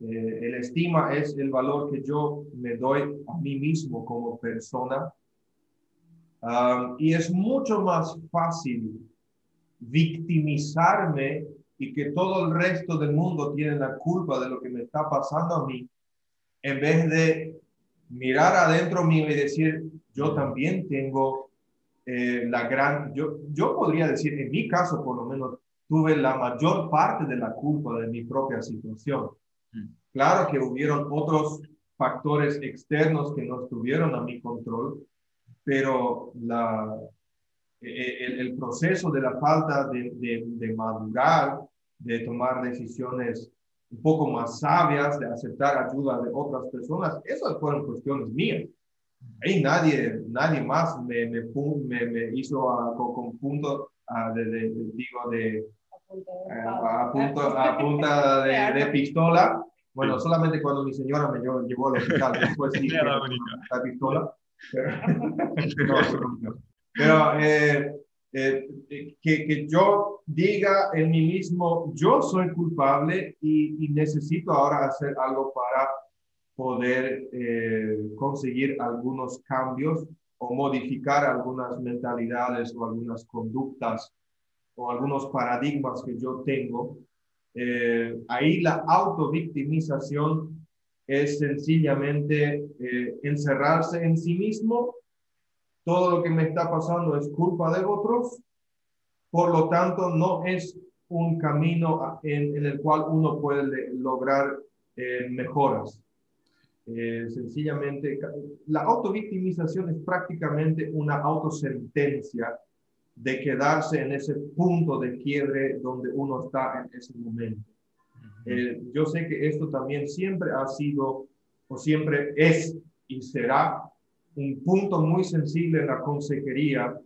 Speaker 2: Eh, el estima es el valor que yo me doy a mí mismo como persona. y es mucho más fácil victimizarme y que todo el resto del mundo tiene la culpa de lo que me está pasando a mí, en vez de mirar adentro mío y decir, yo también tengo eh, la gran, yo, yo podría decir, en mi caso por lo menos, tuve la mayor parte de la culpa de mi propia situación. Mm. Claro que hubieron otros factores externos que no estuvieron a mi control, pero la, e, e, el, proceso de la falta de, de, de, madurar, de tomar decisiones un poco más sabias, de aceptar ayuda de otras personas, esas fueron cuestiones mías. Ahí nadie, nadie más me, me, me, hizo con, punto de, digo, de, a, punta, a punta de, pistola. Bueno, solamente cuando mi señora me llevó, al hospital, después sí, la, la pistola. Pero, eh, eh, que, que, yo diga en mí mismo, yo soy culpable y, y necesito ahora hacer algo para poder eh, conseguir algunos cambios o modificar algunas mentalidades o algunas conductas o algunos paradigmas que yo tengo, eh, ahí la autovictimización es sencillamente eh, encerrarse en sí mismo. Todo lo que me está pasando es culpa de otros, por lo tanto no es un camino en, el cual uno puede lograr eh, mejoras. Eh, sencillamente, la autovictimización es prácticamente una autosentencia de quedarse en ese punto de quiebre donde uno está en ese momento. Eh, yo sé que esto también siempre ha sido o siempre es y será un punto muy sensible en la consejería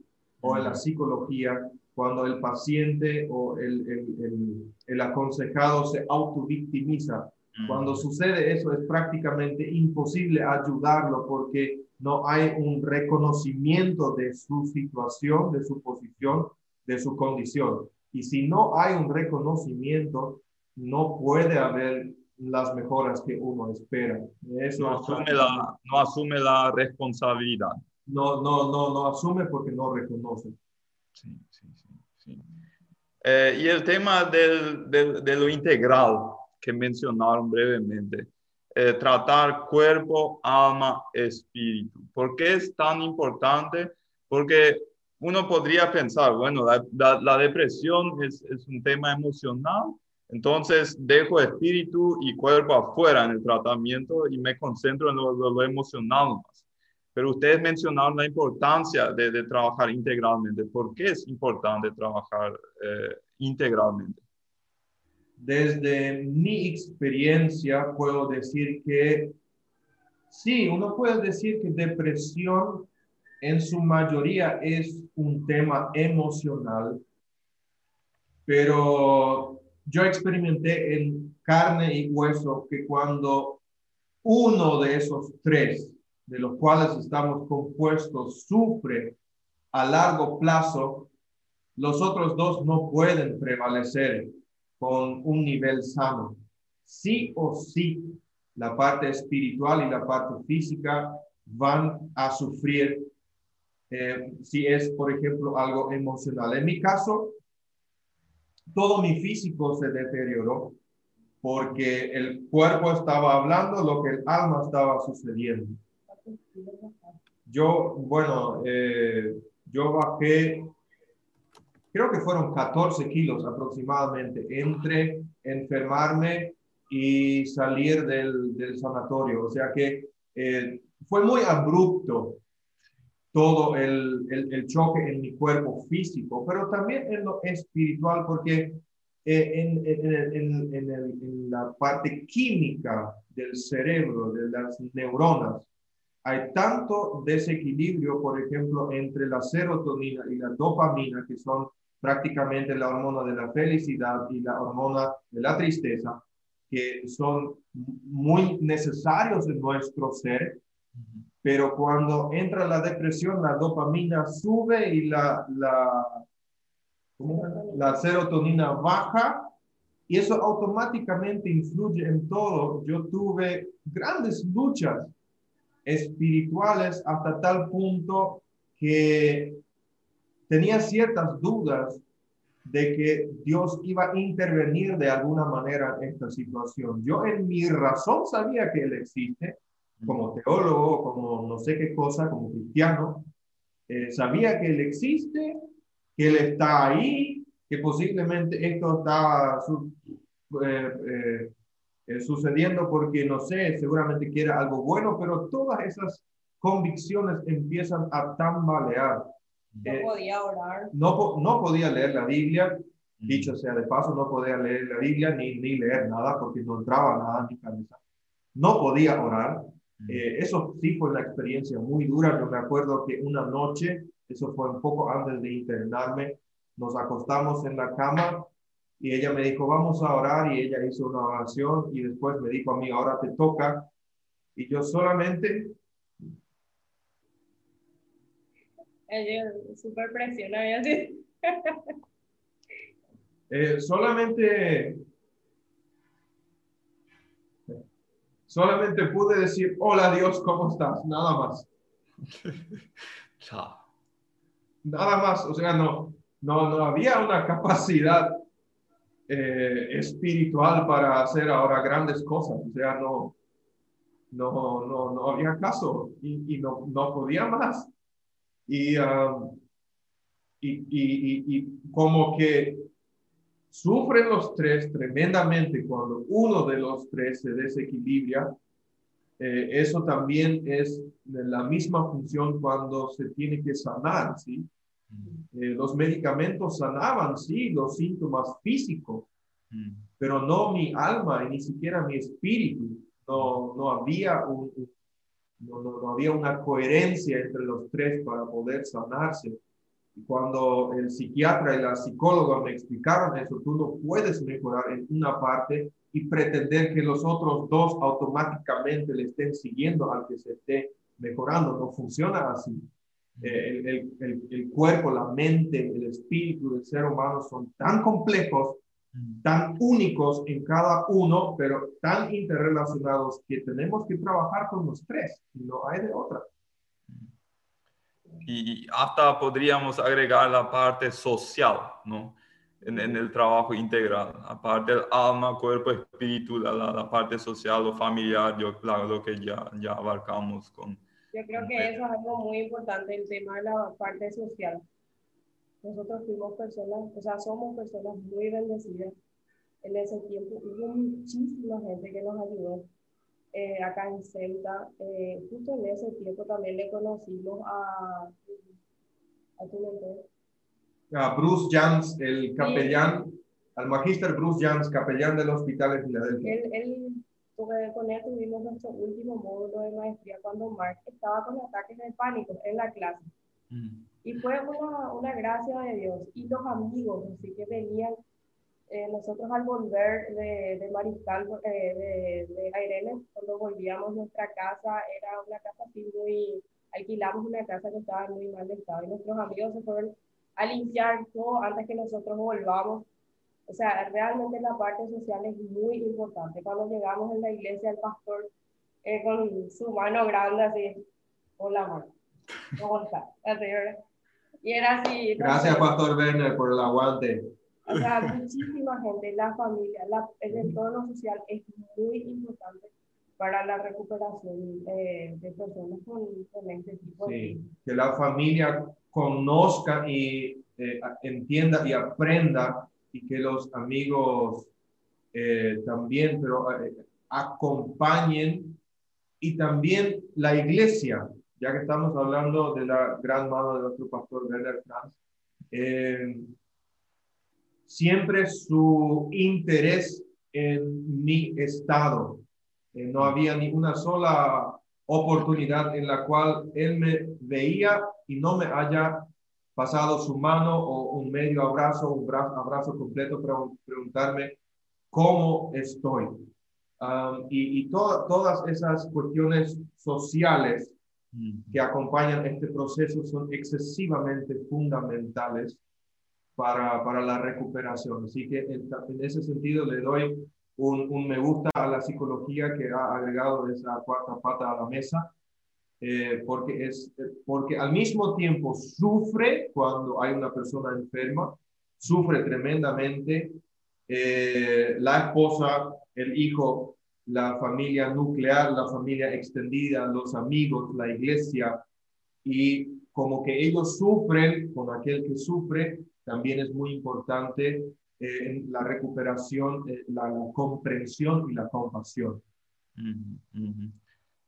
Speaker 2: o en la psicología cuando el paciente o el, el, el, aconsejado se autovictimiza. Cuando sucede eso es prácticamente imposible ayudarlo porque no hay un reconocimiento de su situación, de su posición, de su condición. Y si no hay un reconocimiento, no puede haber las mejoras que uno espera.
Speaker 1: Eso no, asume la, no asume la responsabilidad.
Speaker 2: No, no, no, no asume porque no reconoce. Sí, sí,
Speaker 1: sí. Eh, y el tema del, del, de lo integral que mencionaron brevemente. Eh, tratar cuerpo, alma, espíritu. ¿Por qué es tan importante? Porque uno podría pensar, bueno, la, la, depresión es, es, un tema emocional, entonces dejo espíritu y cuerpo afuera en el tratamiento y me concentro en lo, lo, emocional más. Pero ustedes mencionaron la importancia de, de, trabajar integralmente. ¿Por qué es importante trabajar eh, integralmente?
Speaker 2: Desde mi experiencia puedo decir que sí, uno puede decir que depresión en su mayoría es un tema emocional, pero yo experimenté en carne y hueso que cuando uno de esos tres, de los cuales estamos compuestos, sufre a largo plazo, los otros dos no pueden prevalecer con un nivel sano. Sí o sí, la parte espiritual y la parte física van a sufrir eh, si es, por ejemplo, algo emocional. En mi caso, todo mi físico se deterioró porque el cuerpo estaba hablando lo que el alma estaba sucediendo. Yo, bueno, eh, yo bajé, creo que fueron 14 kilos aproximadamente, entre enfermarme y salir del, del sanatorio. O sea que eh, fue muy abrupto todo el, el, choque en mi cuerpo físico, pero también en lo espiritual, porque eh, en, en, en, en, la parte química del cerebro, de las neuronas, hay tanto desequilibrio, por ejemplo, entre la serotonina y la dopamina, que son prácticamente la hormona de la felicidad y la hormona de la tristeza, que son muy necesarios en nuestro ser, pero cuando entra la depresión, la dopamina sube y la, la, serotonina baja y eso automáticamente influye en todo. Yo tuve grandes luchas espirituales hasta tal punto que tenía ciertas dudas de que Dios iba a intervenir de alguna manera en esta situación. Yo en mi razón sabía que Él existe, como teólogo, como no sé qué cosa, como cristiano, eh, sabía que Él existe, que Él está ahí, que posiblemente esto está eh, eh, sucediendo porque, no sé, seguramente quiere algo bueno, pero todas esas convicciones empiezan a tambalear.
Speaker 3: No podía orar.
Speaker 2: No, no podía leer la Biblia, dicho sea de paso, no podía leer la Biblia ni, ni leer nada porque no entraba nada en mi cabeza. No podía orar, eh, eso sí fue una experiencia muy dura. Yo me acuerdo que una noche, eso fue un poco antes de internarme, nos acostamos en la cama y ella me dijo, vamos a orar y ella hizo una oración y después me dijo a mí, ahora te toca. Y yo solamente...
Speaker 3: Ella súper presionada.
Speaker 2: eh, solamente Solamente pude decir, hola Dios, ¿cómo estás? Nada más. Nada más, o sea, no, no, no había una capacidad eh, espiritual para hacer ahora grandes cosas, o sea, no, no, no, no había caso y, y no, no podía más. Y, um, y, y, y, como que sufren los tres tremendamente cuando uno de los tres se desequilibra. Eh, eso también es la misma función cuando se tiene que sanar, ¿sí? Eh, los medicamentos sanaban, sí, los síntomas físicos, mm. pero no mi alma y ni siquiera mi espíritu. No, no había un, no, no, no, había una coherencia entre los tres para poder sanarse. Y cuando el psiquiatra y la psicóloga me explicaron eso, tú no puedes mejorar en una parte y pretender que los otros dos automáticamente le estén siguiendo al que se esté mejorando. No funciona así. Eh, el, el, el, cuerpo, la mente, el espíritu del ser humano son tan complejos. Tan únicos en cada uno, pero tan interrelacionados que tenemos que trabajar con los tres y no hay de otra.
Speaker 1: Y hasta podríamos agregar la parte social, ¿no? En, en el trabajo integral, aparte del alma, cuerpo, espíritu, la, la, parte social o familiar, yo, lo que ya, ya abarcamos con,
Speaker 3: yo creo que eso es algo muy importante, el tema de la parte social. Nosotros fuimos personas, o sea, somos personas muy bendecidas. En ese tiempo hubo muchísima gente que nos ayudó eh, acá en Celta. Eh, justo en ese tiempo también le conocimos a, a tu mentor.
Speaker 2: A Bruce Jans, el capellán, al magíster Bruce Jans, capellán del hospital de Filadelfia.
Speaker 3: Él, él con él tuvimos nuestro último módulo de maestría cuando Mark estaba con ataques de pánico en la clase. Mm. Y fue una, una, gracia de Dios. Y los amigos, así que venían, eh, nosotros al volver de, de Mariscal, eh, de, de Aireles, cuando volvíamos nuestra casa, era una casa así muy, alquilamos una casa que estaba en muy mal estado. Y nuestros amigos se fueron a limpiar todo antes que nosotros volvamos o sea, realmente la parte social es muy importante. Cuando llegamos en la iglesia, el pastor eh, con su mano grande así, hola, mano, ¿cómo está? Y era así.
Speaker 2: Gracias, Pastor Werner, por el aguante.
Speaker 3: O sea, muchísima gente, la familia, la, el entorno social es muy importante para la recuperación eh, de personas con, con este tipo
Speaker 2: sí, que la familia conozca y eh, entienda y aprenda y que los amigos eh, también, pero eh, acompañen y también la iglesia, ya que estamos hablando de la gran mano de nuestro pastor Werner Franz, eh, siempre su interés en mi estado. no había ni una sola oportunidad en la cual él me veía y no me haya pasado su mano o un medio abrazo, un abrazo completo para preguntarme cómo estoy. y, y todas esas cuestiones sociales que acompañan este proceso son excesivamente fundamentales para, para la recuperación. Así que en, ese sentido le doy un, un, me gusta a la psicología que ha agregado esa cuarta pata a la mesa eh, porque, es, porque al mismo tiempo sufre cuando hay una persona enferma, sufre tremendamente eh, la esposa, el hijo, la familia nuclear, la familia extendida, los amigos, la iglesia, y como que ellos sufren con aquel que sufre, también es muy importante eh, la recuperación, la, comprensión y la compasión.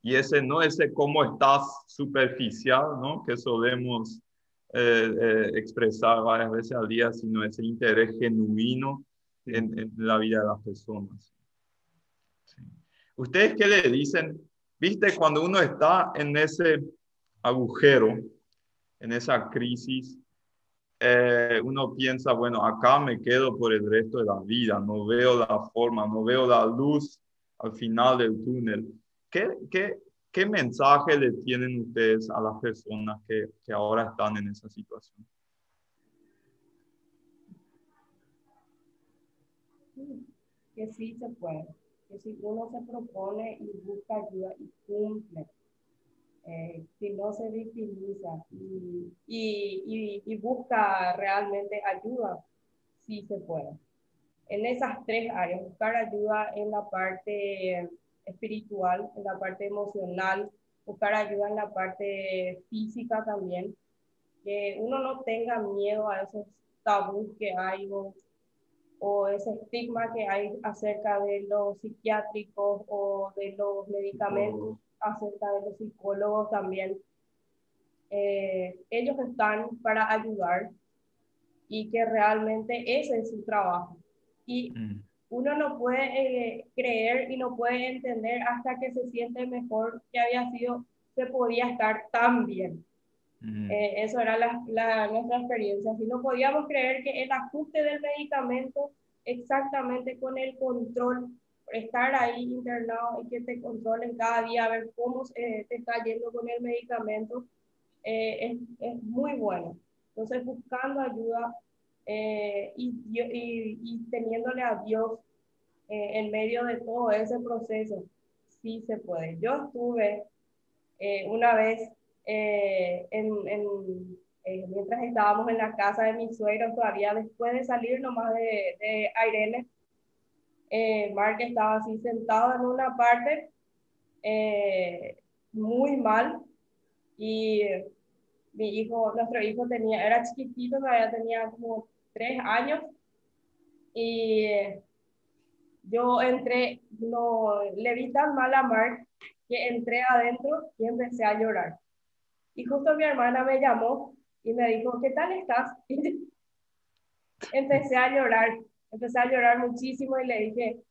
Speaker 1: Y ese no ese cómo estás superficial, ¿no? Que solemos eh, eh, expresar varias veces al día, sino ese interés genuino en, la vida de las personas. ¿Ustedes qué le dicen? Viste, cuando uno está en ese agujero, en esa crisis, eh, uno piensa, bueno, acá me quedo por el resto de la vida, no veo la forma, no veo la luz al final del túnel. ¿Qué, qué, mensaje le tienen ustedes a las personas que, que ahora están en esa situación?
Speaker 3: Que sí se puede, que si uno se propone y busca ayuda y cumple, eh, si no se victimiza y, y, y, busca realmente ayuda, sí se puede. En esas tres áreas, buscar ayuda en la parte espiritual, en la parte emocional, buscar ayuda en la parte física también, que uno no tenga miedo a esos tabús que hay o, o ese estigma que hay acerca de los psiquiátricos o de los medicamentos, acerca de los psicólogos también. Eh, ellos están para ayudar y que realmente ese es su trabajo. Y mm. uno no puede eh, creer y no puede entender hasta que se siente mejor que había sido, se podía estar tan bien. Eh, eso era la, nuestra experiencia. Si no podíamos creer que el ajuste del medicamento exactamente con el control, estar ahí internado y que te controlen cada día, a ver cómo te está yendo con el medicamento, eh, es, es, muy bueno. Entonces, buscando ayuda eh, y, y, y, teniéndole a Dios en medio de todo ese proceso, sí se puede. Yo estuve una vez eh, en, en, eh, mientras estábamos en la casa de mis suegros, todavía después de salir nomás de, de Irene, eh, Mark estaba así sentado en una parte, muy mal, y mi hijo, nuestro hijo tenía, era chiquitito, todavía tenía como tres años, y yo entré, no, le vi tan mal a Mark que entré adentro y empecé a llorar. Y justo mi hermana me llamó y me dijo, ¿qué tal estás? empecé a llorar, empecé a llorar muchísimo y le dije,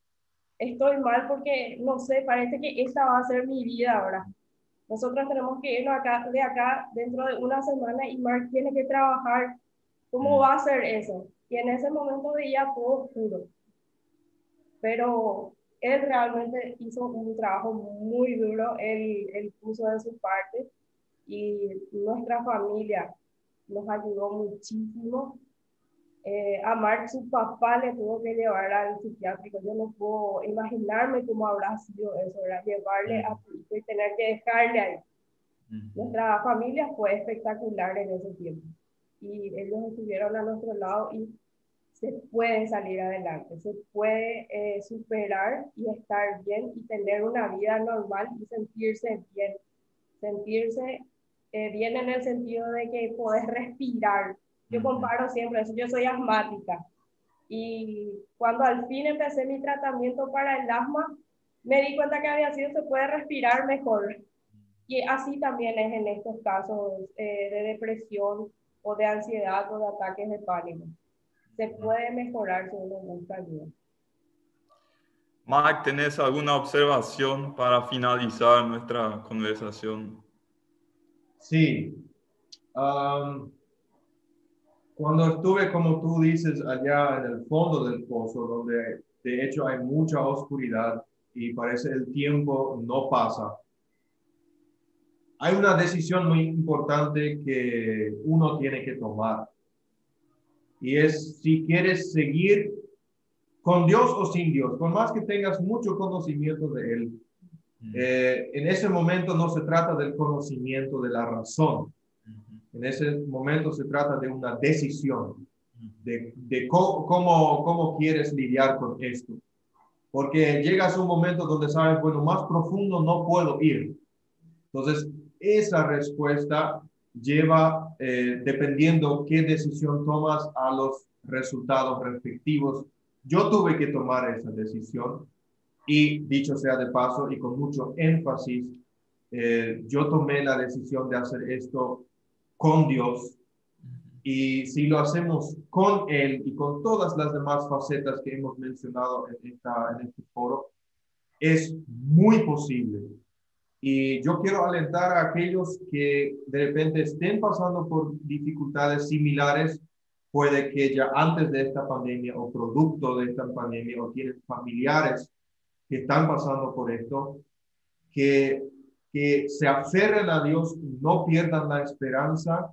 Speaker 3: estoy mal porque, no sé, parece que esta va a ser mi vida ahora. Nosotros tenemos que irnos acá, de acá dentro de una semana y Mark tiene que trabajar. ¿Cómo mm. va a ser eso? Y en ese momento veía todo oscuro. Pero él realmente hizo un trabajo muy duro, él, él puso de su parte y nuestra familia nos ayudó muchísimo. Eh, a Mark, su papá le tuvo que llevar al psiquiátrico. Yo no puedo imaginarme cómo habrá sido eso, era llevarle a hijo y tener que dejarle ahí. Nuestra familia fue espectacular en ese tiempo y ellos estuvieron a nuestro lado y se puede salir adelante, se puede eh, superar y estar bien y tener una vida normal y sentirse bien, sentirse eh, bien en el sentido de que puedes respirar. Yo comparo siempre eso, yo soy asmática y cuando al fin empecé mi tratamiento para el asma, me di cuenta que había sido se puede respirar mejor. Y así también es en estos casos eh, de depresión o de ansiedad o de ataques de pánico. Se puede mejorar si uno busca ayuda.
Speaker 1: Mike, ¿tenés alguna observación para finalizar nuestra conversación?
Speaker 2: Sí. cuando estuve, como tú dices, allá en el fondo del pozo, donde de hecho hay mucha oscuridad y parece el tiempo no pasa, hay una decisión muy importante que uno tiene que tomar. Y es si quieres seguir con Dios o sin Dios, por más que tengas mucho conocimiento de Él, eh, en ese momento no se trata del conocimiento de la razón. En ese momento se trata de una decisión, de, de cómo, cómo, quieres lidiar con esto. Porque llegas a un momento donde sabes, bueno, más profundo no puedo ir. Entonces, esa respuesta lleva, eh, dependiendo qué decisión tomas, a los resultados respectivos. Yo tuve que tomar esa decisión y dicho sea de paso y con mucho énfasis, eh, yo tomé la decisión de hacer esto con Dios. Y si lo hacemos con Él y con todas las demás facetas que hemos mencionado en, esta, en este foro, es muy posible. Y yo quiero alentar a aquellos que de repente estén pasando por dificultades similares, puede que ya antes de esta pandemia o producto de esta pandemia o tienen familiares que están pasando por esto, que, que se aferren a Dios, no pierdan la esperanza,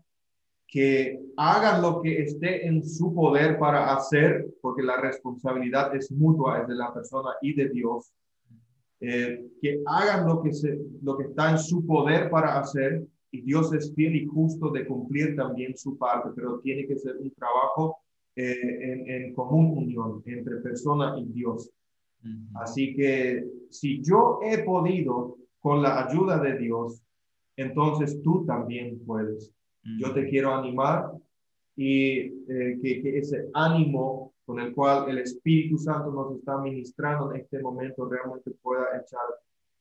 Speaker 2: que hagan lo que esté en su poder para hacer, porque la responsabilidad es mutua, es de la persona y de Dios. Eh, que hagan lo que, se, lo que está en su poder para hacer y Dios es fiel y justo de cumplir también su parte, pero tiene que ser un trabajo eh, en, en, común unión entre persona y Dios. Así que si yo he podido con la ayuda de Dios, entonces tú también puedes. Yo te quiero animar y eh, que, ese ánimo con el cual el Espíritu Santo nos está ministrando en este momento realmente pueda echar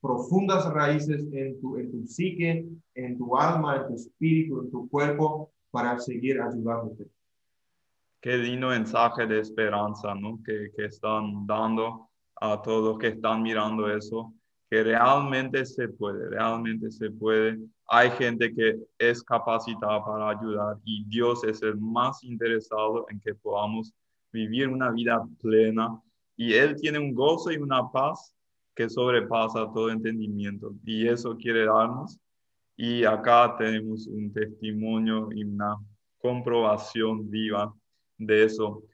Speaker 2: profundas raíces en tu, en tu psique, en tu alma, en tu espíritu, en tu cuerpo, para seguir ayudándote.
Speaker 1: Qué lindo mensaje de esperanza, ¿no? Que, que están dando a todos que están mirando eso, que realmente se puede, realmente se puede. Hay gente que es capacitada para ayudar y Dios es el más interesado en que podamos vivir una vida plena y Él tiene un gozo y una paz que sobrepasa todo entendimiento y eso quiere darnos. Y acá tenemos un testimonio y una comprobación viva de eso.